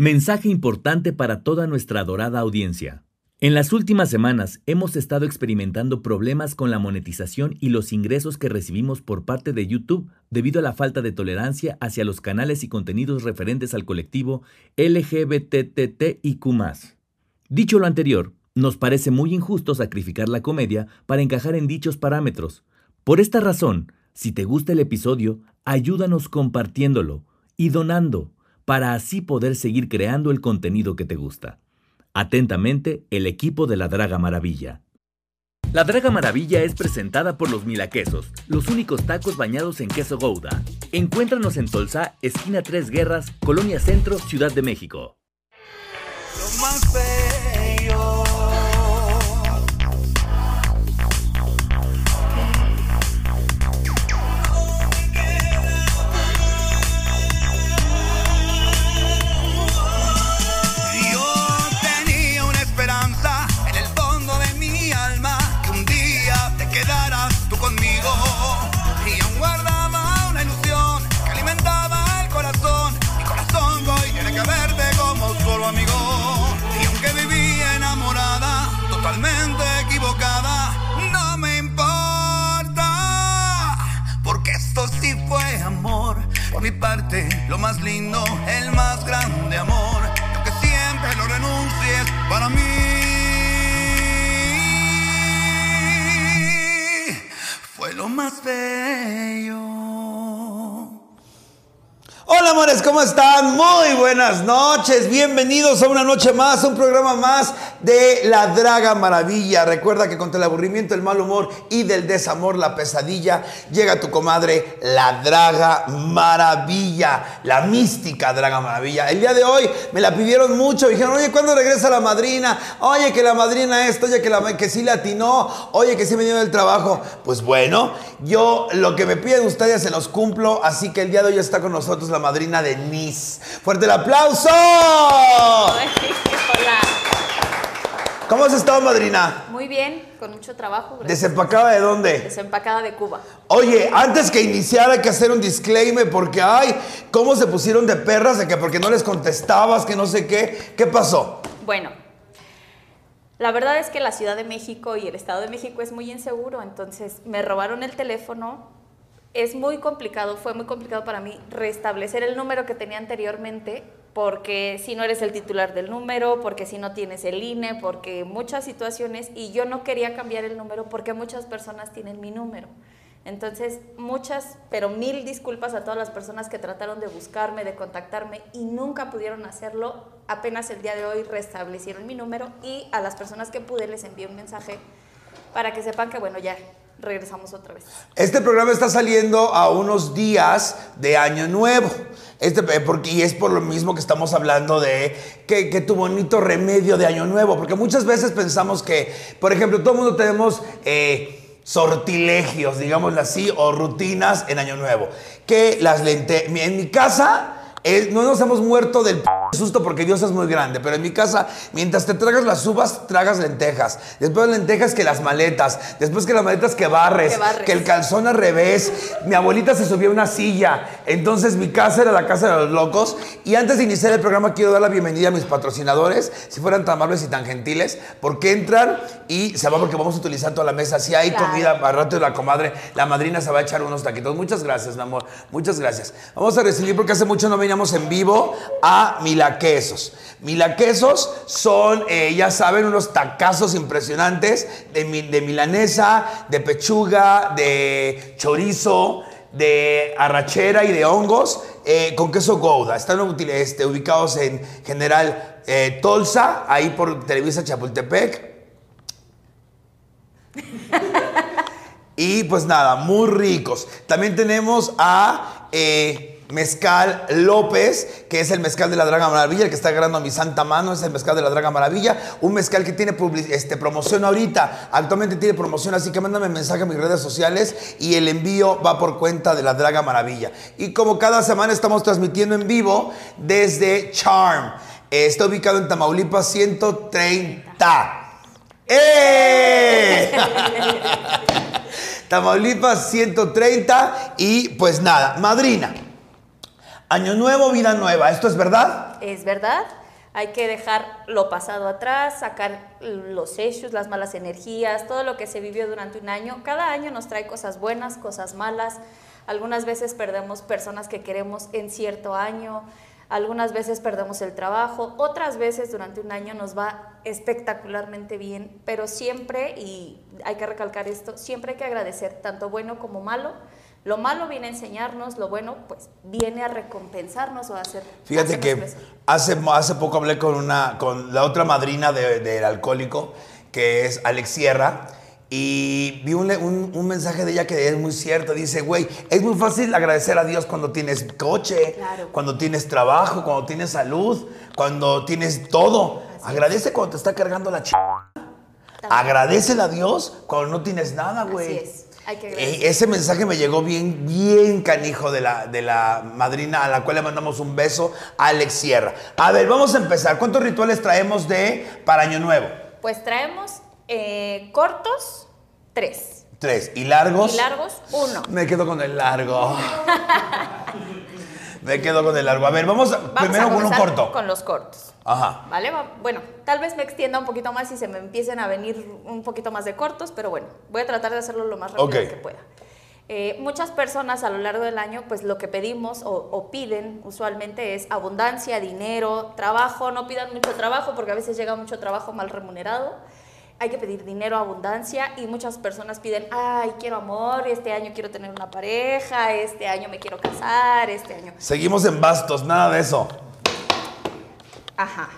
Mensaje importante para toda nuestra adorada audiencia. En las últimas semanas hemos estado experimentando problemas con la monetización y los ingresos que recibimos por parte de YouTube debido a la falta de tolerancia hacia los canales y contenidos referentes al colectivo LGBTTIQ. Dicho lo anterior, nos parece muy injusto sacrificar la comedia para encajar en dichos parámetros. Por esta razón, si te gusta el episodio, ayúdanos compartiéndolo y donando para así poder seguir creando el contenido que te gusta. Atentamente, el equipo de la Draga Maravilla. La Draga Maravilla es presentada por los Milaquesos, los únicos tacos bañados en queso Gouda. Encuéntranos en Tolsá, esquina Tres Guerras, Colonia Centro, Ciudad de México. Lo más lindo, el más grande amor, que siempre lo renuncies para mí. Fue lo más bello. Hola amores, ¿cómo están? Muy buenas noches, bienvenidos a una noche más, un programa más de La Draga Maravilla. Recuerda que contra el aburrimiento, el mal humor y del desamor, la pesadilla, llega tu comadre, La Draga Maravilla, la mística Draga Maravilla. El día de hoy me la pidieron mucho, dijeron, oye, ¿cuándo regresa la madrina? Oye, que la madrina esto, oye, que, la, que sí latinó, oye, que sí me dio del trabajo. Pues bueno, yo lo que me piden ustedes se los cumplo, así que el día de hoy está con nosotros la madrina de Denise. ¡Fuerte el aplauso! Hola. ¿Cómo has estado, madrina? Muy bien, con mucho trabajo. ¿Desempacada de dónde? Desempacada de Cuba. Oye, antes que iniciar hay que hacer un disclaimer porque, ay, ¿cómo se pusieron de perras? De que porque no les contestabas, que no sé qué. ¿Qué pasó? Bueno, la verdad es que la Ciudad de México y el Estado de México es muy inseguro, entonces me robaron el teléfono, es muy complicado, fue muy complicado para mí restablecer el número que tenía anteriormente, porque si no eres el titular del número, porque si no tienes el INE, porque muchas situaciones, y yo no quería cambiar el número porque muchas personas tienen mi número. Entonces, muchas, pero mil disculpas a todas las personas que trataron de buscarme, de contactarme y nunca pudieron hacerlo. Apenas el día de hoy restablecieron mi número y a las personas que pude les envié un mensaje para que sepan que, bueno, ya regresamos otra vez. Este programa está saliendo a unos días de Año Nuevo. Este, eh, porque, y es por lo mismo que estamos hablando de que, tu bonito remedio de Año Nuevo. Porque muchas veces pensamos que, por ejemplo, todo el mundo tenemos eh, sortilegios, digámoslo así, o rutinas en Año Nuevo. Que las lentes. En mi casa no nos hemos muerto del susto porque Dios es muy grande, pero en mi casa, mientras te tragas las uvas, tragas lentejas. Después lentejas que las maletas. Después que las maletas que barres, que el calzón al revés. Mi abuelita se subió a una silla. Entonces mi casa era la casa de los locos. Y antes de iniciar el programa quiero dar la bienvenida a mis patrocinadores, si fueran tan amables y tan gentiles, porque entran y se va porque vamos a utilizar toda la mesa. Si hay comida, al rato la comadre, la madrina se va a echar unos taquitos. Muchas gracias, mi amor. Muchas gracias. Vamos a recibir porque hace mucho no me en vivo a Milaquesos. Milaquesos son, eh, ya saben, unos tacazos impresionantes de, de milanesa, de pechuga, de chorizo, de arrachera y de hongos eh, con queso Gouda. Están este, ubicados en General eh, Tolsa, ahí por Televisa Chapultepec. y pues nada, muy ricos. También tenemos a... Mezcal López, que es el mezcal de la Draga Maravilla, el que está agarrando a mi santa mano, es el mezcal de la Draga Maravilla. Un mezcal que tiene este, promoción ahorita, actualmente tiene promoción, así que mándame mensaje a mis redes sociales y el envío va por cuenta de la Draga Maravilla. Y como cada semana estamos transmitiendo en vivo desde Charm, está ubicado en Tamaulipas 130. ¡Eh! Tamaulipas 130 y pues nada, madrina. Año nuevo, vida nueva. ¿Esto es verdad? Es verdad. Hay que dejar lo pasado atrás, sacar los hechos, las malas energías, todo lo que se vivió durante un año. Cada año nos trae cosas buenas, cosas malas. Algunas veces perdemos personas que queremos en cierto año, algunas veces perdemos el trabajo, otras veces durante un año nos va espectacularmente bien, pero siempre, y hay que recalcar esto, siempre hay que agradecer tanto bueno como malo. Lo malo viene a enseñarnos, lo bueno pues viene a recompensarnos o a hacer... Fíjate que hace, hace poco hablé con, una, con la otra madrina de- del alcohólico, que es Alex Sierra, y vi un, un- un mensaje de ella que es muy cierto. Dice, güey, es muy fácil agradecer a Dios cuando tienes coche, Claro. cuando tienes trabajo, cuando tienes salud, cuando tienes todo. Agradece cuando te está cargando la ch... Agradecele a Dios cuando no tienes nada, güey. Así es, hay que Eh, agradecer. ese mensaje me llegó bien, bien canijo de la, de la madrina a la cual le mandamos un beso, Alex Sierra. A ver, vamos a empezar. ¿Cuántos rituales traemos de para Año Nuevo? Pues traemos eh, cortos, tres. Tres. ¿Y largos? Y largos, uno. Me quedo con el largo. me quedo con el largo. A ver, vamos, a- Vamos primero a con comenzar corto. Con los cortos. Ajá. ¿Vale? Va- Bueno, tal vez me extienda un poquito más y se me empiecen a venir un poquito más de cortos, pero bueno, voy a tratar de hacerlo lo más rápido que pueda. Eh, muchas personas a lo largo del año, pues lo que pedimos o, o piden usualmente es abundancia, dinero, trabajo. No pidan mucho trabajo porque a veces llega mucho trabajo mal remunerado. Hay que pedir dinero, abundancia y muchas personas piden, ay, quiero amor, este año quiero tener una pareja, este año me quiero casar, este año. Seguimos en bastos, nada de eso. Ajá.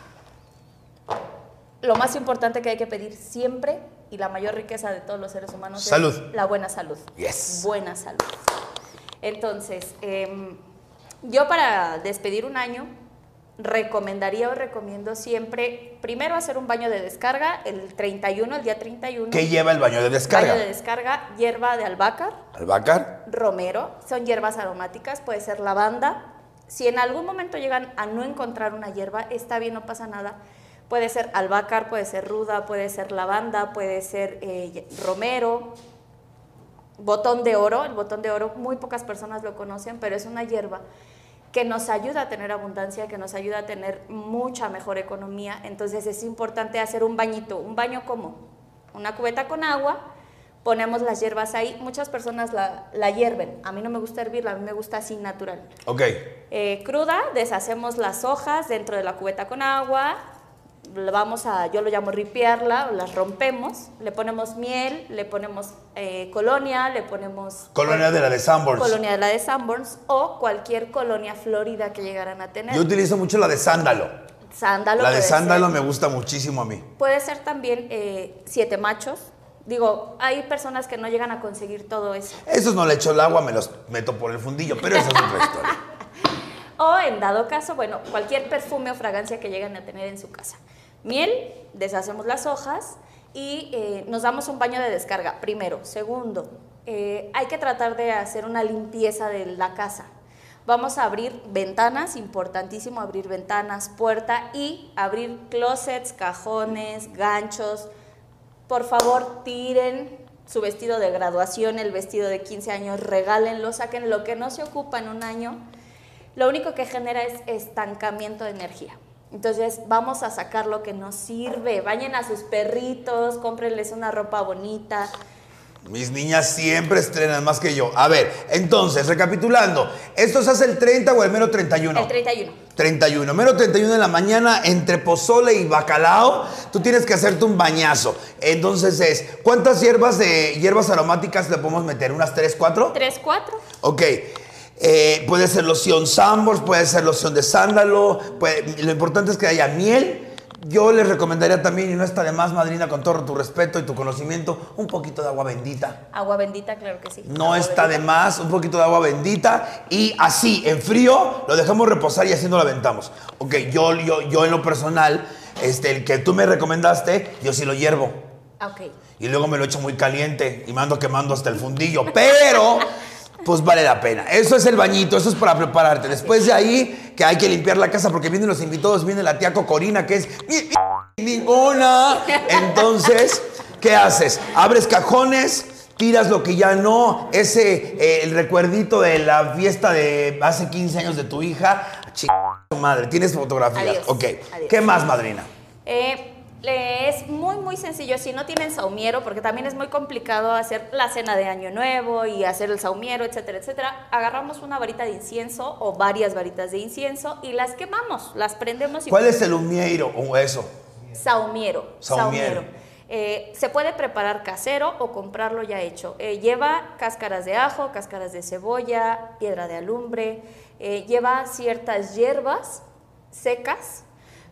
Lo más importante que hay que pedir siempre y la mayor riqueza de todos los seres humanos Salud. es la buena salud. Yes. Buena salud. Entonces, em, yo para despedir un año recomendaría o recomiendo siempre primero hacer un baño de descarga el 31, el día 31. ¿Qué lleva el baño de descarga? Baño de descarga, hierba de albahaca, Albahaca. romero, son hierbas aromáticas, puede ser lavanda. Si en algún momento llegan a no encontrar una hierba, está bien, no pasa nada. Puede ser albácar, puede ser ruda, puede ser lavanda, puede ser eh, romero, botón de oro. El botón de oro, muy pocas personas lo conocen, pero es una hierba que nos ayuda a tener abundancia, que nos ayuda a tener mucha mejor economía. Entonces es importante hacer un bañito. ¿Un baño como Una cubeta con agua, ponemos las hierbas ahí. Muchas personas la, la hierven. A mí no me gusta hervirla, a mí me gusta así natural. Ok. Eh, cruda, deshacemos las hojas dentro de la cubeta con agua, vamos a, yo lo llamo ripearla, las rompemos, le ponemos miel, le ponemos eh, colonia, le ponemos... Colonia de la de Sanborns. Colonia de la de Sanborns o cualquier colonia florida que llegaran a tener. Yo utilizo mucho la de sándalo. sándalo. La de sándalo ser. me gusta muchísimo a mí. Puede ser también eh, siete machos. Digo, hay personas que no llegan a conseguir todo eso. Esos no le echo el agua, me los meto por el fundillo, pero esa es otra historia. O en dado caso, bueno, cualquier perfume o fragancia que lleguen a tener en su casa. Miel, deshacemos las hojas y eh, nos damos un baño de descarga, primero. Segundo, eh, hay que tratar de hacer una limpieza de la casa. Vamos a abrir ventanas, importantísimo abrir ventanas, puerta y abrir closets, cajones, ganchos. Por favor, tiren su vestido de graduación, el vestido de 15 años, regálenlo, saquen lo que no se ocupa en un año lo único que genera es estancamiento de energía. Entonces vamos a sacar lo que nos sirve. Bañen a sus perritos, cómprenles una ropa bonita. Mis niñas siempre estrenan más que yo. A ver, entonces, recapitulando, ¿esto se hace el 30 o el mero 31? El 31. 31, mero 31 de la mañana entre pozole y bacalao, tú tienes que hacerte un bañazo. Entonces es, ¿cuántas hierbas de hierbas aromáticas le podemos meter? ¿Unas 3, 4? 3, 4. Ok. Eh, puede ser loción Sambors, puede ser loción de sándalo. puede- lo importante es que haya miel. Yo les recomendaría también, y no está de más, madrina, con todo tu respeto y tu conocimiento, un poquito de agua bendita. Agua bendita, claro que sí. No Agua está de más, un poquito de agua bendita y así, en frío, lo dejamos reposar y así no lo aventamos. Ok, yo, yo, yo en lo personal, este, el que tú me recomendaste, yo sí lo hiervo. Ah, Ok. Y luego me lo echo muy caliente y mando quemando hasta el fundillo. Pero, pues vale la pena. Eso es el bañito, eso es para prepararte. Después de ahí, que hay que limpiar la casa porque vienen los invitados, viene la tía Cocorina, que es ninguna. Entonces, ¿qué haces? Abres cajones, tiras lo que ya no, ese, eh, el recuerdito de la fiesta de hace 15 años de tu hija, Ch- tu madre, tienes fotografías. Adiós, Ok, adiós. ¿qué más, madrina? Eh, es muy, muy sencillo. Si no tienen saumiero, porque también es muy complicado hacer la cena de Año Nuevo y hacer el saumiero, etcétera, etcétera, agarramos una varita de incienso o varias varitas de incienso y las quemamos, las prendemos y ¿Cuál es el humieiro o eso? Saumiero. Saumiero. Eh, se puede preparar casero o comprarlo ya hecho. Eh, lleva cáscaras de ajo, cáscaras de cebolla, piedra de alumbre, eh, lleva ciertas hierbas secas,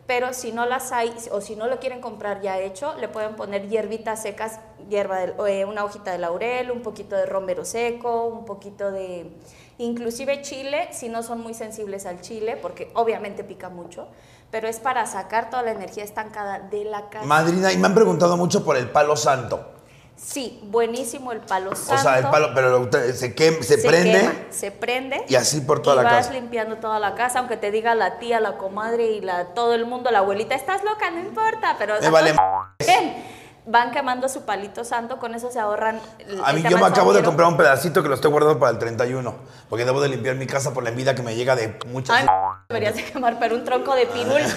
pero si no las hay o si no lo quieren comprar ya hecho, le pueden poner hierbitas secas, hierba de- eh, una hojita de laurel, un poquito de romero seco, un poquito de inclusive chile, si no son muy sensibles al chile, porque obviamente pica mucho, pero es para sacar toda la energía estancada de la casa. Madrina, y me han preguntado mucho por el palo santo. Sí, buenísimo el palo santo. O sea, el palo, pero se, quem- se, prende. quema, se prende. y así por toda y la vas casa. limpiando toda la casa, aunque te diga la tía, la comadre y la, todo el mundo, la abuelita, estás loca, no importa, pero... Me vale. Van quemando su palito santo, con eso se ahorran... A mí yo me acabo de comprar un pedacito que lo estoy guardando para el 31, porque debo de limpiar mi casa por la envidia que me llega de muchas... Ay, deberías de quemar, pero un tronco de pinul.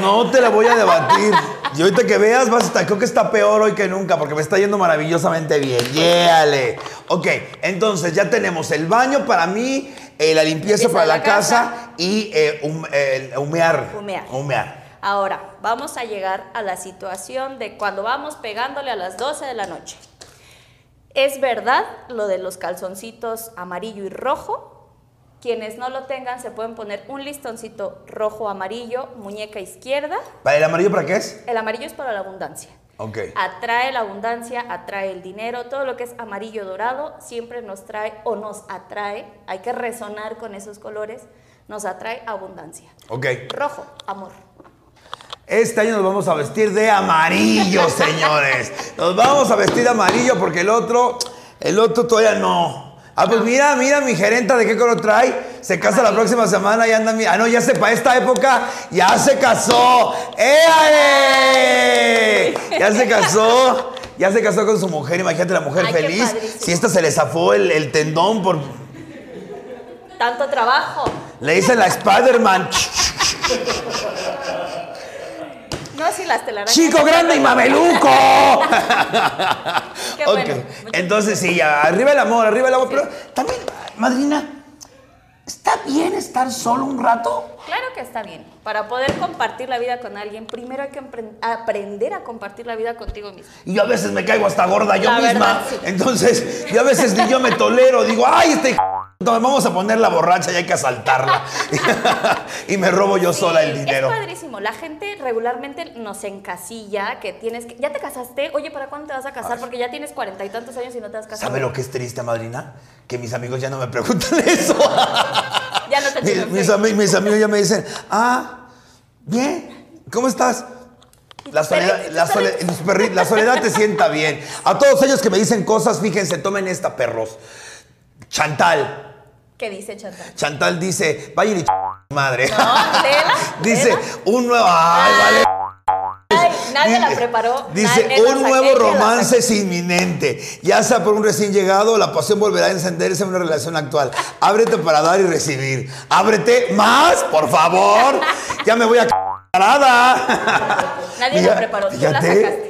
No te la voy a debatir. Y ahorita que veas, vas a estar, creo que está peor hoy que nunca, porque me está yendo maravillosamente bien. Yéale. Ok, entonces ya tenemos el baño para mí, eh, la limpieza para la la casa, casa. y eh, hum- humear. Humear. Humear. Ahora, vamos a llegar a la situación de cuando vamos pegándole a las 12 de la noche. Es verdad lo de los calzoncitos amarillo y rojo. Quienes no lo tengan se pueden poner un listoncito rojo amarillo, muñeca izquierda. ¿Para el amarillo para qué es? El amarillo es para la abundancia. Ok. Atrae la abundancia, atrae el dinero, todo lo que es amarillo dorado siempre nos trae o nos atrae, hay que resonar con esos colores, nos atrae abundancia. Ok. Rojo, amor. Este año nos vamos a vestir de amarillo, señores. Nos vamos a vestir de amarillo porque el otro, el otro todavía no. Ah, pues mira, mira mi gerenta de qué color trae. Se casa la próxima semana y anda mi. Ah, no, ya se para esta época, ya se casó. ¡Eh! Ya se casó. Ya se casó con su mujer. Imagínate la mujer Ay, feliz. Si esta se le zafó el, el tendón por. Tanto trabajo. Le dicen la Spider-Man. No, si las telarañas. ¡Chico grande y mameluco! Qué bueno. Entonces sí, ya, arriba el amor, arriba el amor. Pero también, madrina, ¿está bien estar solo un rato? Claro que está bien. Para poder compartir la vida con alguien, primero hay que aprender a compartir la vida contigo mismo. Y yo a veces me caigo hasta gorda yo La misma. verdad, sí. Entonces, yo a veces ni yo me tolero. Digo, ay, este vamos a poner la borracha y hay que asaltarla. y me robo yo sola el dinero. Es padrísimo. La gente regularmente nos encasilla que tienes que. ¿Ya te casaste? Oye, ¿para cuándo te vas a casar? Porque ya tienes cuarenta y tantos años y no te has casado. ¿Sabe lo que es triste, madrina? Que mis amigos ya no me preguntan eso. Ya no te mis, mis mis amigos ya me dicen, ah, bien, ¿cómo estás? La soledad, la, tus sole- los perri- la soledad te sienta bien. A todos ellos que me dicen cosas, fíjense, tomen esta, perros. Chantal. ¿Qué dice Chantal? Chantal dice, vaya y ch- madre. No, léela, dice, un nuevo. Ay, vale. Ay, nadie la preparó. Dice, nadie un nuevo romance saqué". es inminente. Ya sea por un recién llegado, la pasión volverá a encenderse en una relación actual. Ábrete para dar y recibir. Ábrete más, por favor. Ya me voy a parada. Nadie la preparó, tú la sacaste.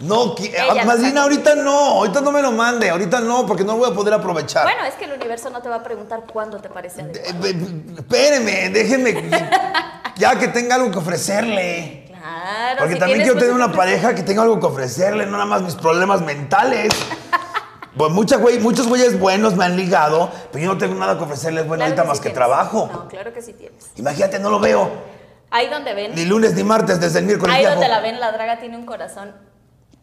No, Ella la madrina, sacó. ahorita no, ahorita no me lo mande, ahorita no, porque no lo voy a poder aprovechar. Bueno, es que el universo no te va a preguntar cuándo te parece. Eh, eh, Espéreme, déjenme, ya que tenga algo que ofrecerle. Claro. Porque si también quiero tener una pareja que tenga algo que ofrecerle, no nada más mis problemas mentales. Pues mucha güey, muchos güeyes buenos me han ligado, pero yo no tengo nada que ofrecerles bueno Claro ahorita que más sí que tienes. trabajo. No, claro que sí tienes. Imagínate, no lo veo. Ahí donde ven, Ni lunes ni martes, desde el miércoles. ahí donde la ven, la draga tiene un corazón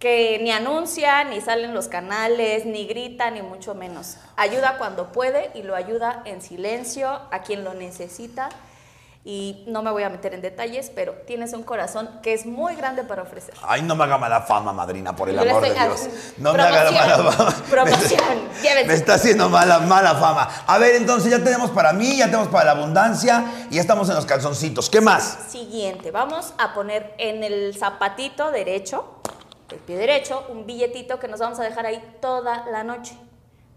que ni anuncia, ni sale en los canales, ni grita, ni mucho menos. Ayuda cuando puede y lo ayuda en silencio a quien lo necesita. Y no me voy a meter en detalles, pero tienes un corazón que es muy grande para ofrecer. Ay, no me haga mala fama, madrina, por el Yo amor de Dios. No me haga mala fama. promoción, Me, me está haciendo mala, mala fama. A ver, entonces ya tenemos para mí, ya tenemos para la abundancia y ya estamos en los calzoncitos. ¿Qué más? Siguiente, vamos a poner en el zapatito derecho, el pie derecho, un billetito que nos vamos a dejar ahí toda la noche.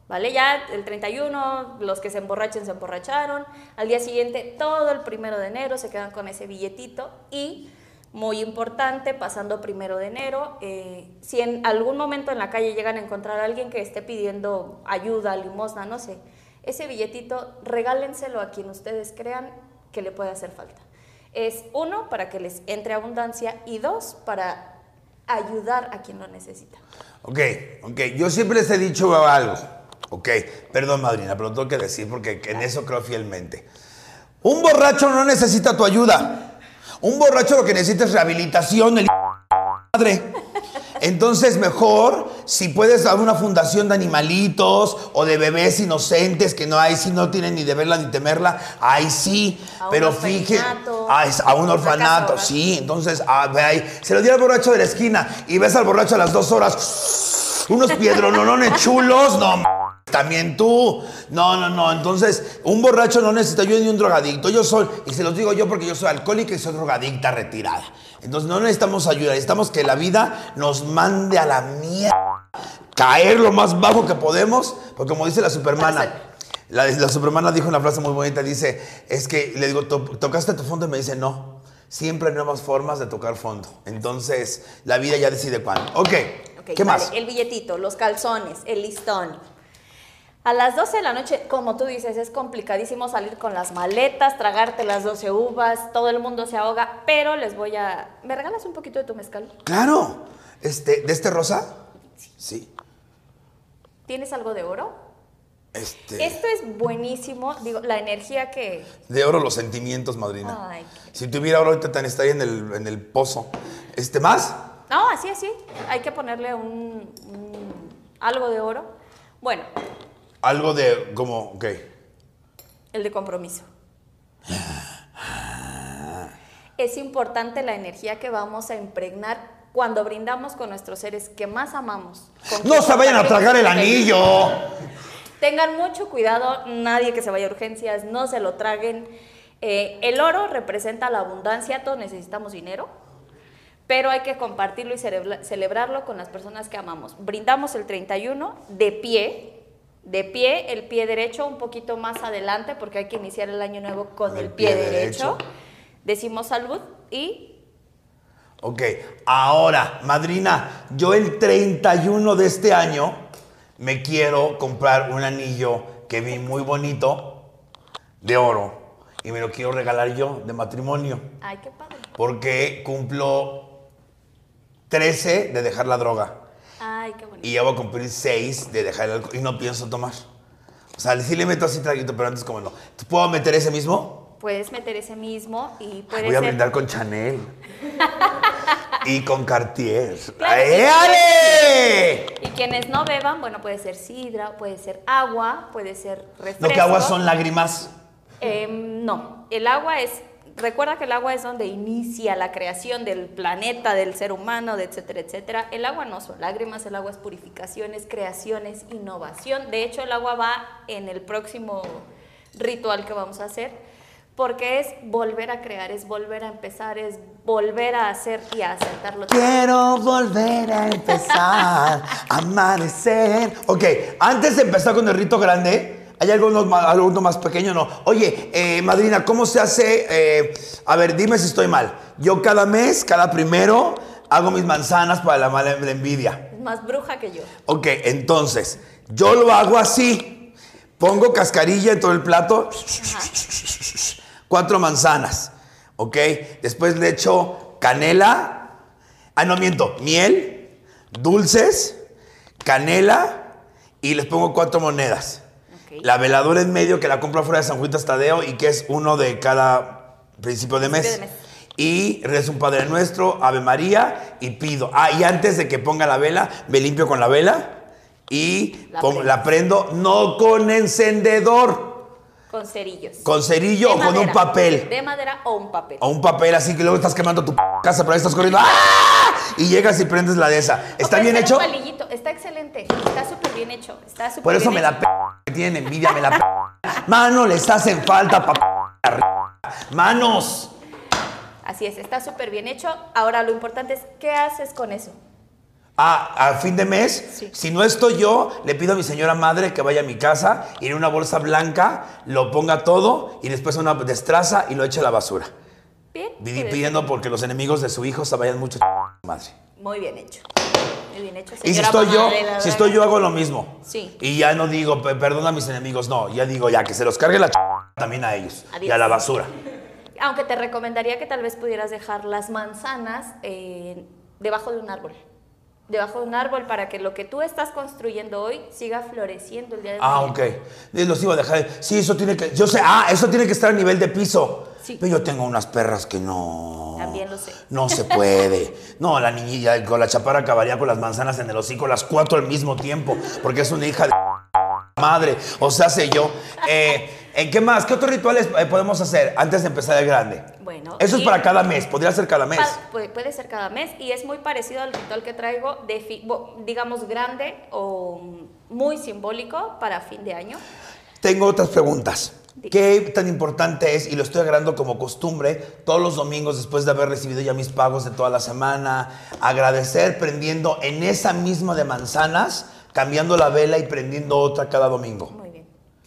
¿Vale? Ya el 31, los que se emborrachen se emborracharon. Al día siguiente, todo el primero de enero se quedan con ese billetito. Y, muy importante, pasando primero de enero, eh, si en algún momento en la calle llegan a encontrar a alguien que esté pidiendo ayuda, limosna, no sé, ese billetito regálenselo a quien ustedes crean que le puede hacer falta. Es uno, para que les entre abundancia y dos, para ayudar a quien lo necesita. Ok, ok. Yo siempre les he dicho algo. Ok, perdón, madrina, pero lo tengo que decir porque en eso creo fielmente. Un borracho no necesita tu ayuda. Un borracho lo que necesita es rehabilitación, el madre. Entonces, mejor si puedes dar una fundación de animalitos o de bebés inocentes que no hay, si no tienen ni de verla ni temerla, ahí sí. A pero fíjate, orfanato, a, a un orfanato, casa sí. Entonces, a ve ahí, se lo dio al borracho de la esquina y ves al borracho a las dos horas, unos piedronolones chulos, no. También tú. No, no, no. Entonces, un borracho no necesita yo ni un drogadicto. Yo soy, y se los digo yo porque yo soy alcohólica y soy drogadicta retirada. Entonces, no necesitamos ayuda. Necesitamos que la vida nos mande a la mierda. Caer lo más bajo que podemos. Porque, como dice la supermana, la, la supermana dijo una frase muy bonita. Dice: Es que le digo, "To- ¿tocaste tu fondo? Y me dice: No. Siempre hay nuevas formas de tocar fondo. Entonces, la vida ya decide cuándo. Ok. Ok, ¿Qué vale, más? El billetito, los calzones, el listón. A las 12 de la noche, como tú dices, es complicadísimo salir con las maletas, tragarte las 12 uvas, todo el mundo se ahoga, pero les voy a... ¿Me regalas un poquito de tu mezcal? Claro. Este, ¿De este rosa? Sí. ¿Tienes algo de oro? Este. Esto es buenísimo, digo, la energía que... De oro los sentimientos, madrina. Ay, Si tuviera oro ahorita tan estaría en el, en el pozo. Este, ¿más? No, así, así. Hay que ponerle un, un- algo de oro. Bueno, Algo de como, ok. el de compromiso. Es importante la energía que vamos a impregnar cuando brindamos con nuestros seres que más amamos. No se vayan a tragar el anillo. Tengan mucho cuidado, nadie que se vaya a urgencias, no se lo traguen. Eh, el oro representa la abundancia, todos necesitamos dinero, pero hay que compartirlo y celebra- celebrarlo con las personas que amamos. Brindamos el 31 de pie, de pie, el pie derecho un poquito más adelante porque hay que iniciar el año nuevo con el, pie, derecho. Decimos salud y Ok, ahora, madrina, yo el 31 de este año me quiero comprar un anillo que vi muy bonito de oro y me lo quiero regalar yo de matrimonio ay, qué padre. porque cumplo 13 de dejar la droga. Ay, qué bonito. Y ya voy a cumplir seis de dejar el alcohol y no pienso tomar. O sea, sí le meto así traguito, pero antes como no. ¿Puedo meter ese mismo? Puedes meter ese mismo y puede Voy a ser brindar con Chanel. y con Cartier. Claro, ¡Ay, y- ale! Y quienes no beban, bueno, puede ser sidra, puede ser agua, puede ser refresco. Lo que agua son lágrimas. Em, no, el agua es, recuerda que el agua es donde inicia la creación del planeta, del ser humano, de etcétera, etcétera. El agua no son lágrimas, el agua es purificación, es creación, es innovación. De hecho, el agua va en el próximo ritual que vamos a hacer. Porque es volver a crear, es volver a empezar, es volver a hacer y a asentarlo. todo. Quiero volver a empezar, amanecer. Ok, antes de empezar con el rito grande, ¿hay alguno más, alguno más pequeño? No. Oye, eh, madrina, ¿cómo se hace? eh, a ver, dime si estoy mal. Yo cada mes, cada primero, hago mis manzanas para la mala la envidia. Es más bruja que yo. Ok, entonces, yo lo hago así. Pongo cascarilla en todo el plato. Cuatro manzanas. Ok, después le echo canela. Ah, no miento. Miel, dulces, canela y les pongo cuatro monedas. La veladora en medio que la compro afuera de San Juan Tadeo y que es uno de cada principio de mes. Principio de mes. Y rezo un Padre Nuestro, Ave María y pido. Ah, y antes de que ponga la vela, me limpio con la vela y La pongo- la prendo no con encendedor, Con cerillos. con cerillo De o con un papel. De madera o un papel. O un papel así que luego estás quemando tu p- casa, pero ahí estás corriendo. ¡ah! Y llegas y prendes la de esa. ¿Está bien hecho? un palillito. Está excelente. Está súper bien hecho. Está súper Por eso bien me la p que tienen envidia, me la p Mano, les hacen falta pa Manos. Así es, está súper bien hecho. Ahora lo importante es, ¿qué haces con eso? Ah, a fin de mes, Sí. si no estoy yo, le pido a mi señora madre que vaya a mi casa y en una bolsa blanca lo ponga todo y después una destraza y lo eche a la basura. Viví pidiendo porque los enemigos de su hijo se vayan mucho madre. Muy bien hecho. Muy bien hecho. Y si estoy yo, si estoy yo hago lo mismo. Sí. Y ya no digo, "Pe- perdona a mis enemigos, no, ya digo, ya que se los cargue la también a ellos y a la basura. Aunque te recomendaría que tal vez pudieras dejar las manzanas eh, debajo de un árbol. Debajo de un árbol para que lo que tú estás construyendo hoy siga floreciendo el día de Ah, mañana. ok. Eh, Los iba a dejar. Sí, eso tiene que. Yo sé, ah, eso tiene que estar a nivel de piso. Sí. Pero yo tengo unas perras que no. También lo sé. No se puede. No, la niñilla con la chaparra acabaría con las manzanas en el hocico, las cuatro al mismo tiempo, porque es una hija de madre. O sea, sé yo. Eh, eh, ¿Qué más? ¿Qué otros rituales eh, podemos hacer antes de empezar el grande? Bueno, Eso es para cada mes. Podría ser cada mes. Pa- puede, puede ser cada mes y es muy parecido al ritual que traigo, de fi- bo- digamos, grande o muy simbólico para fin de año. Tengo otras preguntas. ¿Qué tan importante es, y lo estoy agarrando como costumbre, todos los domingos después de haber recibido ya mis pagos de toda la semana, agradecer prendiendo en esa misma de manzanas, cambiando la vela y prendiendo otra cada domingo?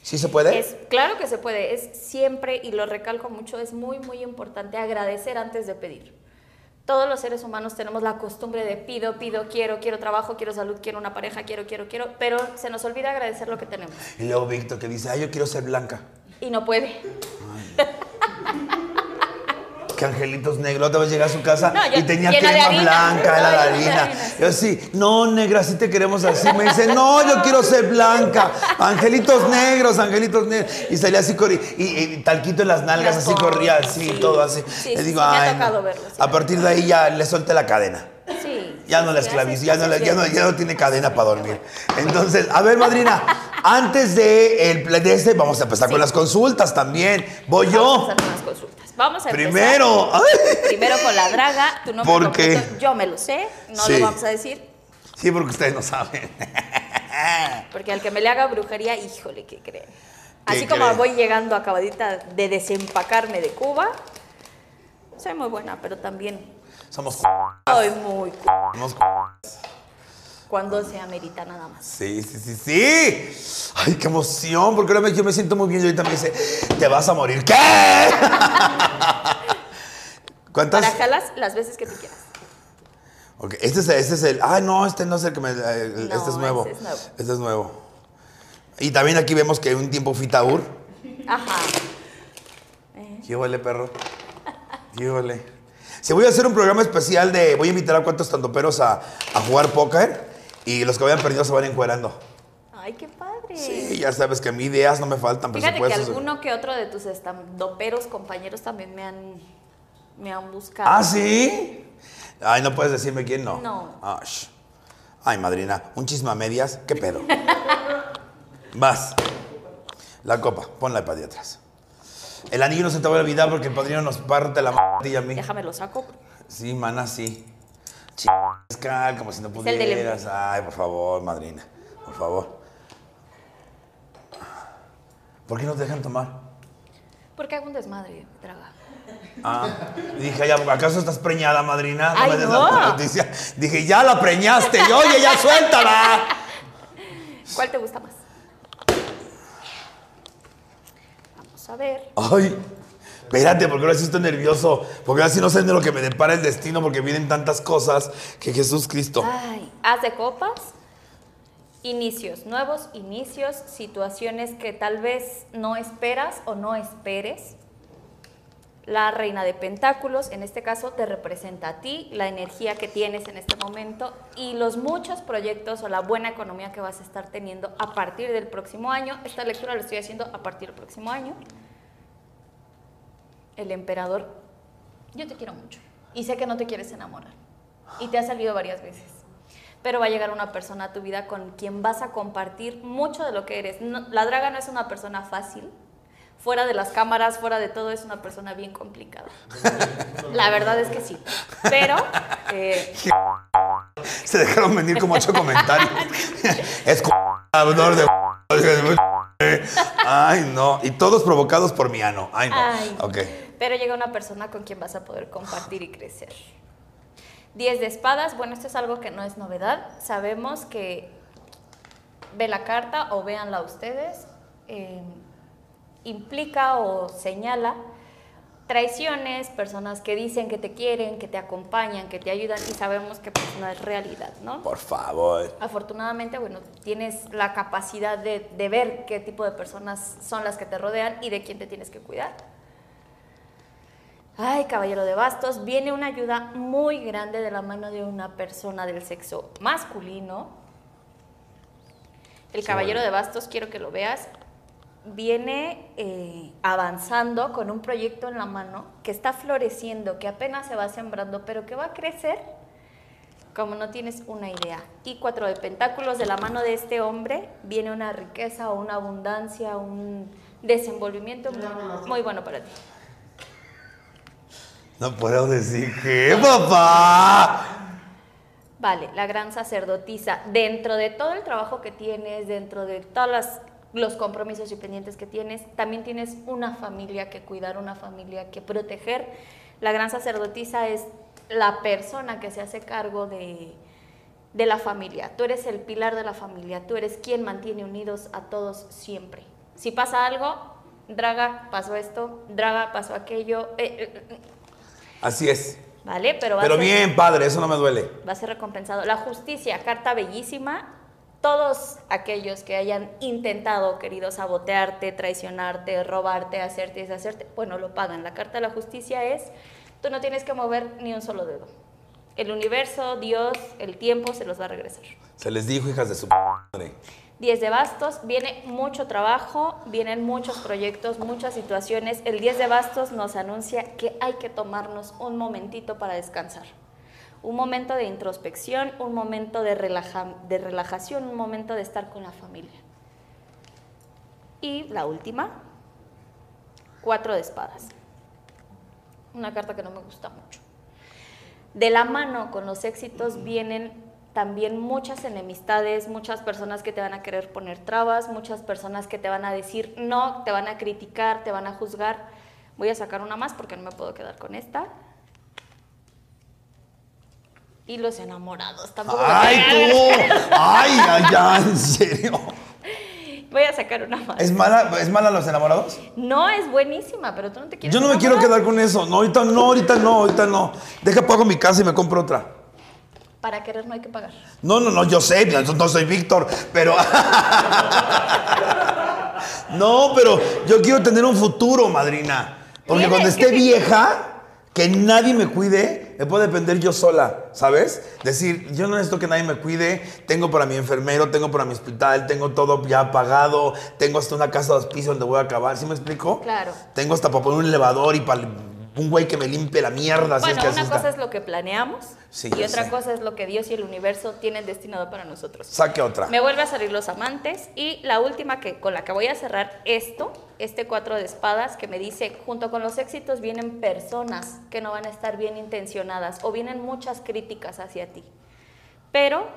¿Sí se puede? Es, claro que se puede, es siempre, y lo recalco mucho, es muy, muy importante agradecer antes de pedir. Todos los seres humanos tenemos la costumbre de pido, pido, quiero, quiero trabajo, quiero salud, quiero una pareja, quiero, quiero, quiero, pero se nos olvida agradecer lo que tenemos. Y luego Víctor que dice, ay, yo quiero ser blanca. Y no puede. Que angelitos negros, otra vez llegué a su casa No, yo- y tenía de crema harina. blanca, No, de harina. Yo sí, no, negra, sí te queremos así. Me dice, no, yo quiero ser blanca. Angelitos negros, angelitos negros. Y salía así, corri- y, y talquito en las nalgas, Las así corría, así, sí. todo así. Sí, Le digo, sí, me ha ay. tocado no". verlo, sí, a partir de ahí ya le solté la cadena. Sí. Ya no la sí, esclaviz, haces- ya no, la- ya, no, ya no tiene cadena para dormir. Entonces, a ver, madrina, antes de, el, de este, vamos a empezar con las consultas también. Voy Vamos a yo. hacer unas consultas. Vamos a empezar. Primero. Ay. Primero con la draga. Tu nombre ¿Por qué? completo, Yo me lo sé, no Sí. lo vamos a decir. Sí, porque ustedes no saben. Porque al que me le haga brujería, híjole, ¿qué creen? ¿Qué Así como voy llegando acabadita de desempacarme de Cuba, soy muy buena, pero también Somos. soy muy Somos. Cuando se amerita nada más. Sí, sí, sí, sí. Ay, qué emoción, porque ahora yo me siento muy bien y ahorita me dice, te vas a morir. ¿Qué? ¿Cuántas? Para jalas las veces que tú quieras. Ok, este es, este es el. Ah, no, este no es el que me. el- No, este es nuevo. ese es nuevo. Este es nuevo. Y también aquí vemos que un tiempo fui Taur. Ajá. Llévale, perro. Llévale. Si voy a hacer un programa especial de. Voy a invitar a cuantos tandoperos a, a jugar póker y los que vayan perdidos se van encuerando. Ay, qué padre. Sí, ya sabes que a mí ideas no me faltan, Fíjate que alguno que otro de tus estandoperos compañeros también me han, me han buscado. ¿Ah, sí? Ay, no puedes decirme quién no. No. Ah. Ay, madrina, un chisme a medias, ¿qué pedo? Vas. La copa, ponla para allá atrás. El anillo no se te va a olvidar porque el padrino nos parte la m y a mí. Déjame lo saco. Sí, mana, sí. Como si no pudieras. Ay, por favor, madrina. Por favor. ¿Por qué no te dejan tomar? Porque hago un desmadre, draga. Ah, y dije, "Ay, ¿acaso estás preñada, madrina? Ay, me des no. la noticia. Dije, ya la preñaste. Y, Oye, ya suéltala. ¿Cuál te gusta más? Vamos a ver. Ay, espérate, porque ahora sí estoy nervioso. Porque ahora sí no sé de lo que me depara el destino, porque vienen tantas cosas que Jesús Cristo. Ay, haz de copas. Inicios, nuevos inicios, situaciones que tal vez no esperas o no esperes. La reina de pentáculos, en este caso, te representa a ti, la energía que tienes en este momento y los muchos proyectos o la buena economía que vas a estar teniendo a partir del próximo año. Esta lectura la estoy haciendo a partir del próximo año. El emperador, yo te quiero mucho y sé que no te quieres enamorar y te ha salido varias veces. Pero va a llegar una persona a tu vida con quien vas a compartir mucho de lo que eres. No- la draga no es una persona fácil. Fuera de las cámaras, fuera de todo, es una persona bien complicada. La verdad es que sí. Pero eh, Se dejaron venir como ocho comentarios. es de. Ay, no. Y todos provocados por mi ano. Ay, no. Ay. Ok. Pero llega una persona con quien vas a poder compartir y crecer. 10 de espadas, bueno, esto es algo que no es novedad. Sabemos que ve la carta o véanla ustedes, eh, implica o señala traiciones, personas que dicen que te quieren, que te acompañan, que te ayudan y sabemos que pues no es realidad, ¿no? Por favor. Afortunadamente, bueno, tienes la capacidad de, de ver qué tipo de personas son las que te rodean y de quién te tienes que cuidar. Ay, caballero de bastos, viene una ayuda muy grande de la mano de una persona del sexo masculino. El Sí, caballero bueno. de bastos, quiero que lo veas, viene eh, avanzando con un proyecto en la mano que está floreciendo, que apenas se va sembrando, pero que va a crecer como no tienes una idea. Y cuatro de pentáculos de la mano de este hombre viene una riqueza o una abundancia, un desenvolvimiento muy, muy bueno para ti. No puedo decir qué, papá. Vale, la gran sacerdotisa, dentro de todo el trabajo que tienes, dentro de todos los compromisos y pendientes que tienes, también tienes una familia que cuidar, una familia que proteger. La gran sacerdotisa es la persona que se hace cargo de, la familia. Tú eres el pilar de la familia, tú eres quien mantiene unidos a todos siempre. Si pasa algo, Draga, pasó esto, Draga, pasó aquello, eh, eh, Así es. ¿vale? Pero, va a Pero ser- bien, padre, eso no me duele. va a ser recompensado. La justicia, carta bellísima. Todos aquellos que hayan intentado, querido sabotearte, traicionarte, robarte, hacerte y deshacerte, bueno, lo pagan. La carta de la justicia es, tú no tienes que mover ni un solo dedo. El universo, Dios, el tiempo se los va a regresar. Se les dijo, hijas de su madre. 10 de bastos, viene mucho trabajo, vienen muchos proyectos, muchas situaciones. El 10 de bastos nos anuncia que hay que tomarnos un momentito para descansar. Un momento de introspección, un momento de, relaja- de relajación, un momento de estar con la familia. Y la última, cuatro de espadas. Una carta que no me gusta mucho. De la mano con los éxitos vienen también muchas enemistades, muchas personas que te van a querer poner trabas, muchas personas que te van a decir no, te van a criticar, te van a juzgar. Voy a sacar una más porque no me puedo quedar con esta. Y los enamorados, tampoco ¡Ay, tú! ¡Ay, ay! ¿En serio? Voy a sacar una más. ¿Es mala, ¿Es mala los enamorados? No, es buenísima, pero tú no te quieres Yo no me quiero enamorar. quedar con eso. No, ahorita no, ahorita no, ahorita no. Deja pago mi casa y me compro otra. Para querer no hay que pagar. No, no, no, yo sé, no, no soy Víctor, pero. no, pero yo quiero tener un futuro, madrina. Porque cuando esté vieja, que nadie me cuide, me puedo depender yo sola, ¿sabes? Decir, yo no necesito que nadie me cuide, tengo para mi enfermero, tengo para mi hospital, tengo todo ya pagado, tengo hasta una casa de hospicio donde voy a acabar, ¿sí me explico? Claro. Tengo hasta para poner un elevador y para un güey que me limpie la mierda. si Bueno, es que una está. cosa es lo que planeamos Sí, y otra sé. cosa es lo que Dios y el universo tienen destinado para nosotros. Saque otra. Me vuelve a salir los amantes y la última que con la que voy a cerrar esto, este cuatro de espadas que me dice, junto con los éxitos vienen personas que no van a estar bien intencionadas o vienen muchas críticas hacia ti. Pero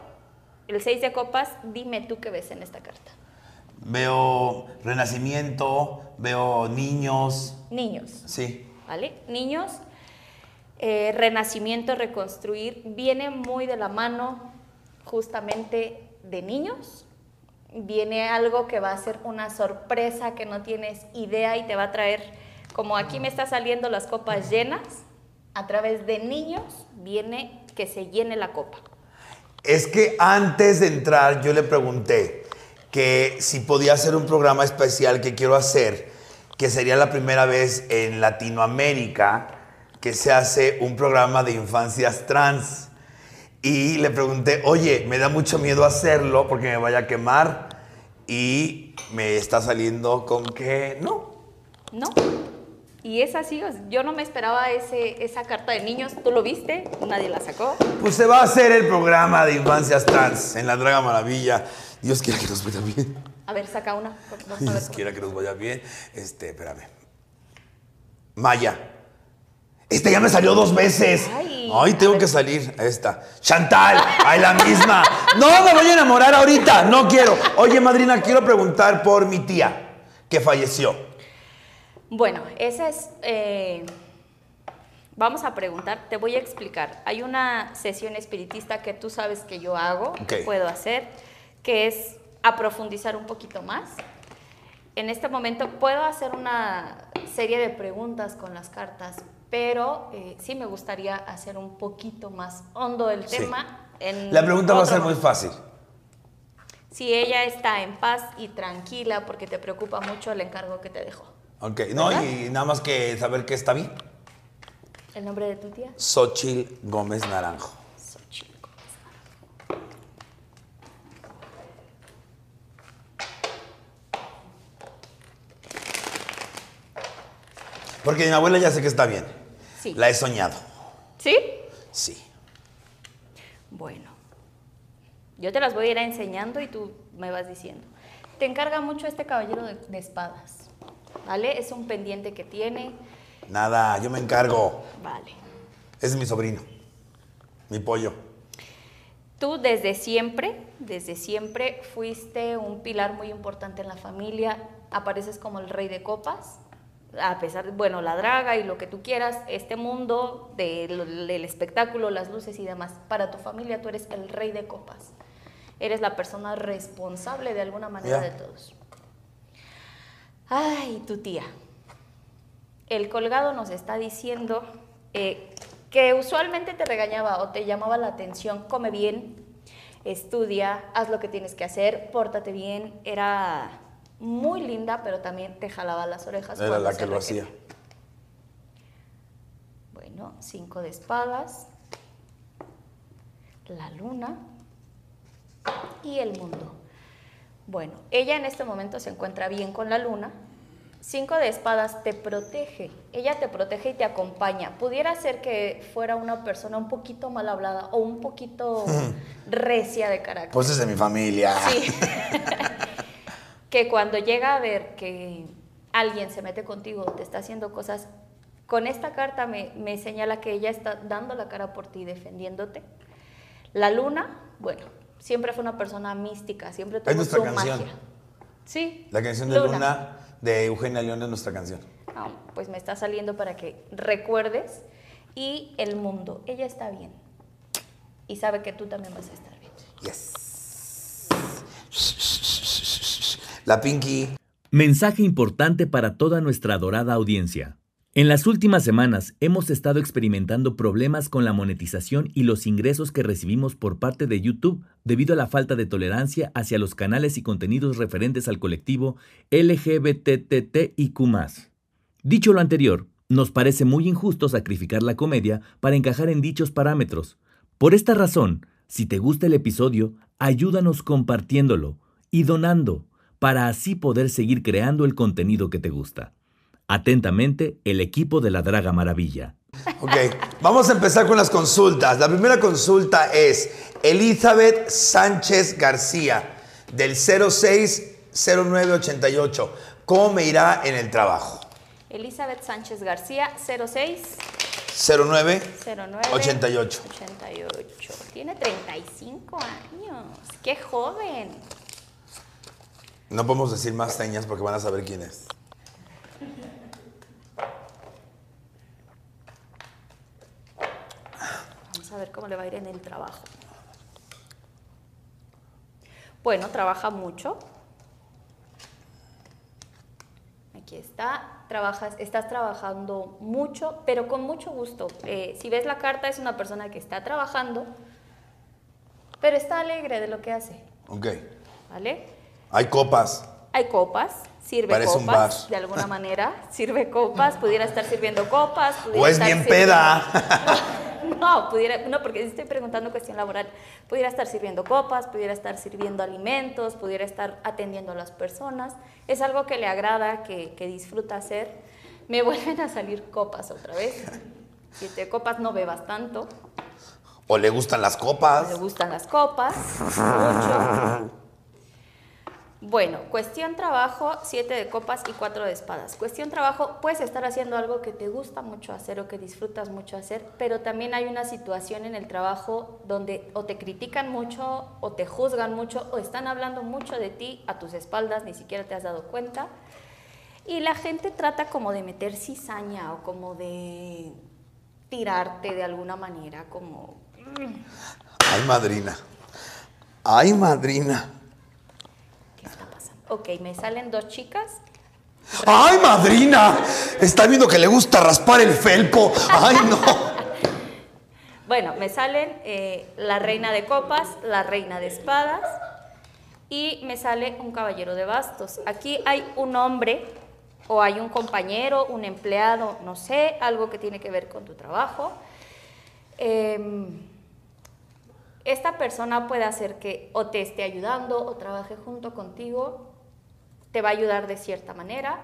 el seis de copas, dime tú qué ves en esta carta. Veo renacimiento, veo niños, Niños. sí. ¿Vale? Niños, eh, renacimiento, reconstruir, viene muy de la mano justamente de niños. Viene algo que va a ser una sorpresa que no tienes idea y te va a traer, como aquí me están saliendo las copas llenas, a través de niños viene que se llene la copa. Es que antes de entrar yo le pregunté que si podía hacer un programa especial que quiero hacer, que sería la primera vez en Latinoamérica que se hace un programa de infancias trans. Y le pregunté, oye, me da mucho miedo hacerlo porque me vaya a quemar. Y me está saliendo con que no. ¿No? Y es así, yo no me esperaba ese, esa carta de niños, tú lo viste, nadie la sacó. Pues se va a hacer el programa de infancias trans en la Draga Maravilla. Dios quiera que nos vaya bien. A ver, saca una. vamos a ver. Dios quiera que nos vaya bien. Este, espérame. Maya. Esta ya me salió dos veces. Ay, tengo que salir. Esta. Chantal. Ay, la misma. No me voy a enamorar ahorita. No quiero. Oye, madrina, quiero preguntar por mi tía que falleció. Bueno, esa es. eh, vamos a preguntar, te voy a explicar. Hay una sesión espiritista que tú sabes que yo hago, que puedo hacer, que es a profundizar un poquito más. En este momento puedo hacer una serie de preguntas con las cartas, pero eh, sí me gustaría hacer un poquito más hondo el Sí. tema. en La pregunta va a ser muy fácil. Si ella está en paz y tranquila porque te preocupa mucho el encargo que te dejó. Ok, no, ¿Verdad? y nada más que saber que está bien. ¿El nombre de tu tía? Xochil Gómez Naranjo. Porque mi abuela ya sé que está bien. Sí. La he soñado. ¿Sí? Sí. Bueno, yo te las voy a ir enseñando y tú me vas diciendo. Te encarga mucho este caballero de, de espadas, ¿vale? Es un pendiente que tiene, Nada, yo me encargo. vale. Es mi sobrino. Mi pollo. Tú desde siempre, desde siempre fuiste un pilar muy importante en la familia, apareces como el rey de copas, a pesar de, bueno, la draga y lo que tú quieras, este mundo del, del espectáculo, las luces y demás, para tu familia tú eres el rey de copas, eres la persona responsable de alguna manera de todos. Ay, tu tía. El colgado nos está diciendo eh, que usualmente te regañaba o te llamaba la atención, come bien, estudia, haz lo que tienes que hacer, pórtate bien. Era muy linda, pero también te jalaba las orejas. Era la que lo hacía. Bueno, cinco de espadas, la luna y el mundo. Bueno, ella en este momento se encuentra bien con la luna. Cinco de espadas te protege, ella te protege y te acompaña. Pudiera ser que fuera una persona un poquito mal hablada o un poquito recia de carácter. Pues es de mi familia. Sí. que cuando llega a ver que alguien se mete contigo, te está haciendo cosas, con esta carta me, me señala que ella está dando la cara por ti, defendiéndote. La luna, bueno, siempre fue una persona mística, siempre tuvo nuestra su canción. magia. Sí. La canción de Luna de Eugenia León es nuestra canción. No, pues me está saliendo para que recuerdes. Y el mundo, ella está bien. Y sabe que tú también vas a estar bien. Yes. Pinky. Mensaje importante para toda nuestra adorada audiencia. En las últimas semanas hemos estado experimentando problemas con la monetización y los ingresos que recibimos por parte de YouTube debido a la falta de tolerancia hacia los canales y contenidos referentes al colectivo LGBTTIQ. Dicho lo anterior, nos parece muy injusto sacrificar la comedia para encajar en dichos parámetros. Por esta razón, si te gusta el episodio, ayúdanos compartiéndolo y donando para así poder seguir creando el contenido que te gusta. Atentamente, el equipo de la Draga Maravilla. Ok, vamos a empezar con las consultas. La primera consulta es Elizabeth Sánchez García, del 060988. ¿Cómo me irá en el trabajo? Elizabeth Sánchez García, 06 09 09 88. 88. Tiene 35 años. ¡Qué joven! No podemos decir más señas porque van a saber quién es. Vamos a ver cómo le va a ir en el trabajo. Bueno, trabaja mucho. Aquí está. Trabajas, estás trabajando mucho, pero con mucho gusto. Eh, si ves la carta, es una persona que está trabajando, pero está alegre de lo que hace. Ok. ¿Vale? Hay copas. Hay copas, sirve Parece un copas bar. de alguna manera, sirve copas, pudiera estar sirviendo copas. pudiera O es estar bien sirviendo- peda. No, pudiera, no, porque estoy preguntando cuestión laboral. Pudiera estar sirviendo copas, pudiera estar sirviendo alimentos, pudiera estar atendiendo a las personas. Es algo que le agrada, que, que disfruta hacer. Me vuelven a salir copas otra vez. Si te copas no bebas tanto. O le gustan las Le copas. gustan las copas, mucho. Bueno, cuestión trabajo, siete de copas y cuatro de espadas. Cuestión trabajo, puedes estar haciendo algo que te gusta mucho hacer o que disfrutas mucho hacer, pero también hay una situación en el trabajo donde o te critican mucho o te juzgan mucho o están hablando mucho de ti a tus espaldas, ni siquiera te has dado cuenta. Y la gente trata como de meter cizaña o como de tirarte de alguna manera, como... Ay, madrina. Ay, madrina. Ok, me salen dos chicas. ¡Ay, madrina! Está viendo que le gusta raspar el felpo. ¡Ay, no! Bueno, me salen eh, la reina de copas, la reina de espadas y me sale un caballero de bastos. Aquí hay un hombre o hay un compañero, un empleado, no sé, algo que tiene que ver con tu trabajo. Em, esta persona puede hacer que o te esté ayudando o trabaje junto contigo, te va a ayudar de cierta manera,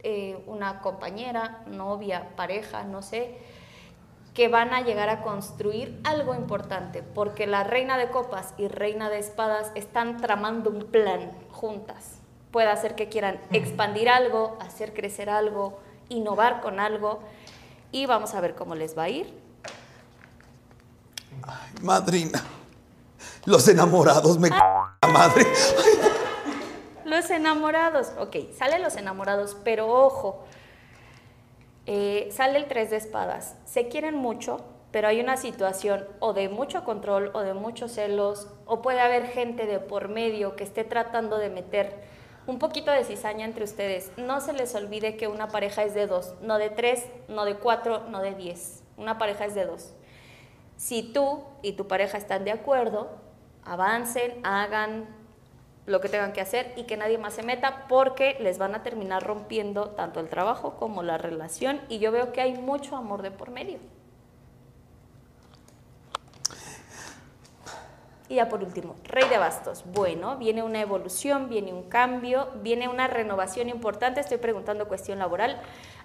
eh, una compañera, novia, pareja, no sé, que van a llegar a construir algo importante, porque la reina de copas y reina de espadas están tramando un plan juntas. Puede hacer que quieran expandir algo, hacer crecer algo, innovar con algo, y vamos a ver cómo les va a ir. Ay, madrina. Los enamorados me c la madre. Los enamorados, ok, salen los enamorados, pero ojo, eh, sale el tres de espadas. Se quieren mucho, pero hay una situación o de mucho control o de muchos celos, o puede haber gente de por medio que esté tratando de meter un poquito de cizaña entre ustedes. No se les olvide que una pareja es de dos, no de tres, no de cuatro, no de diez. Una pareja es de dos. Si tú y tu pareja están de acuerdo, avancen, hagan lo que tengan que hacer y que nadie más se meta porque les van a terminar rompiendo tanto el trabajo como la relación y yo veo que hay mucho amor de por medio. Y ya por último, Rey de Bastos. Bueno, viene una evolución, viene un cambio, viene una renovación importante. Estoy preguntando cuestión laboral.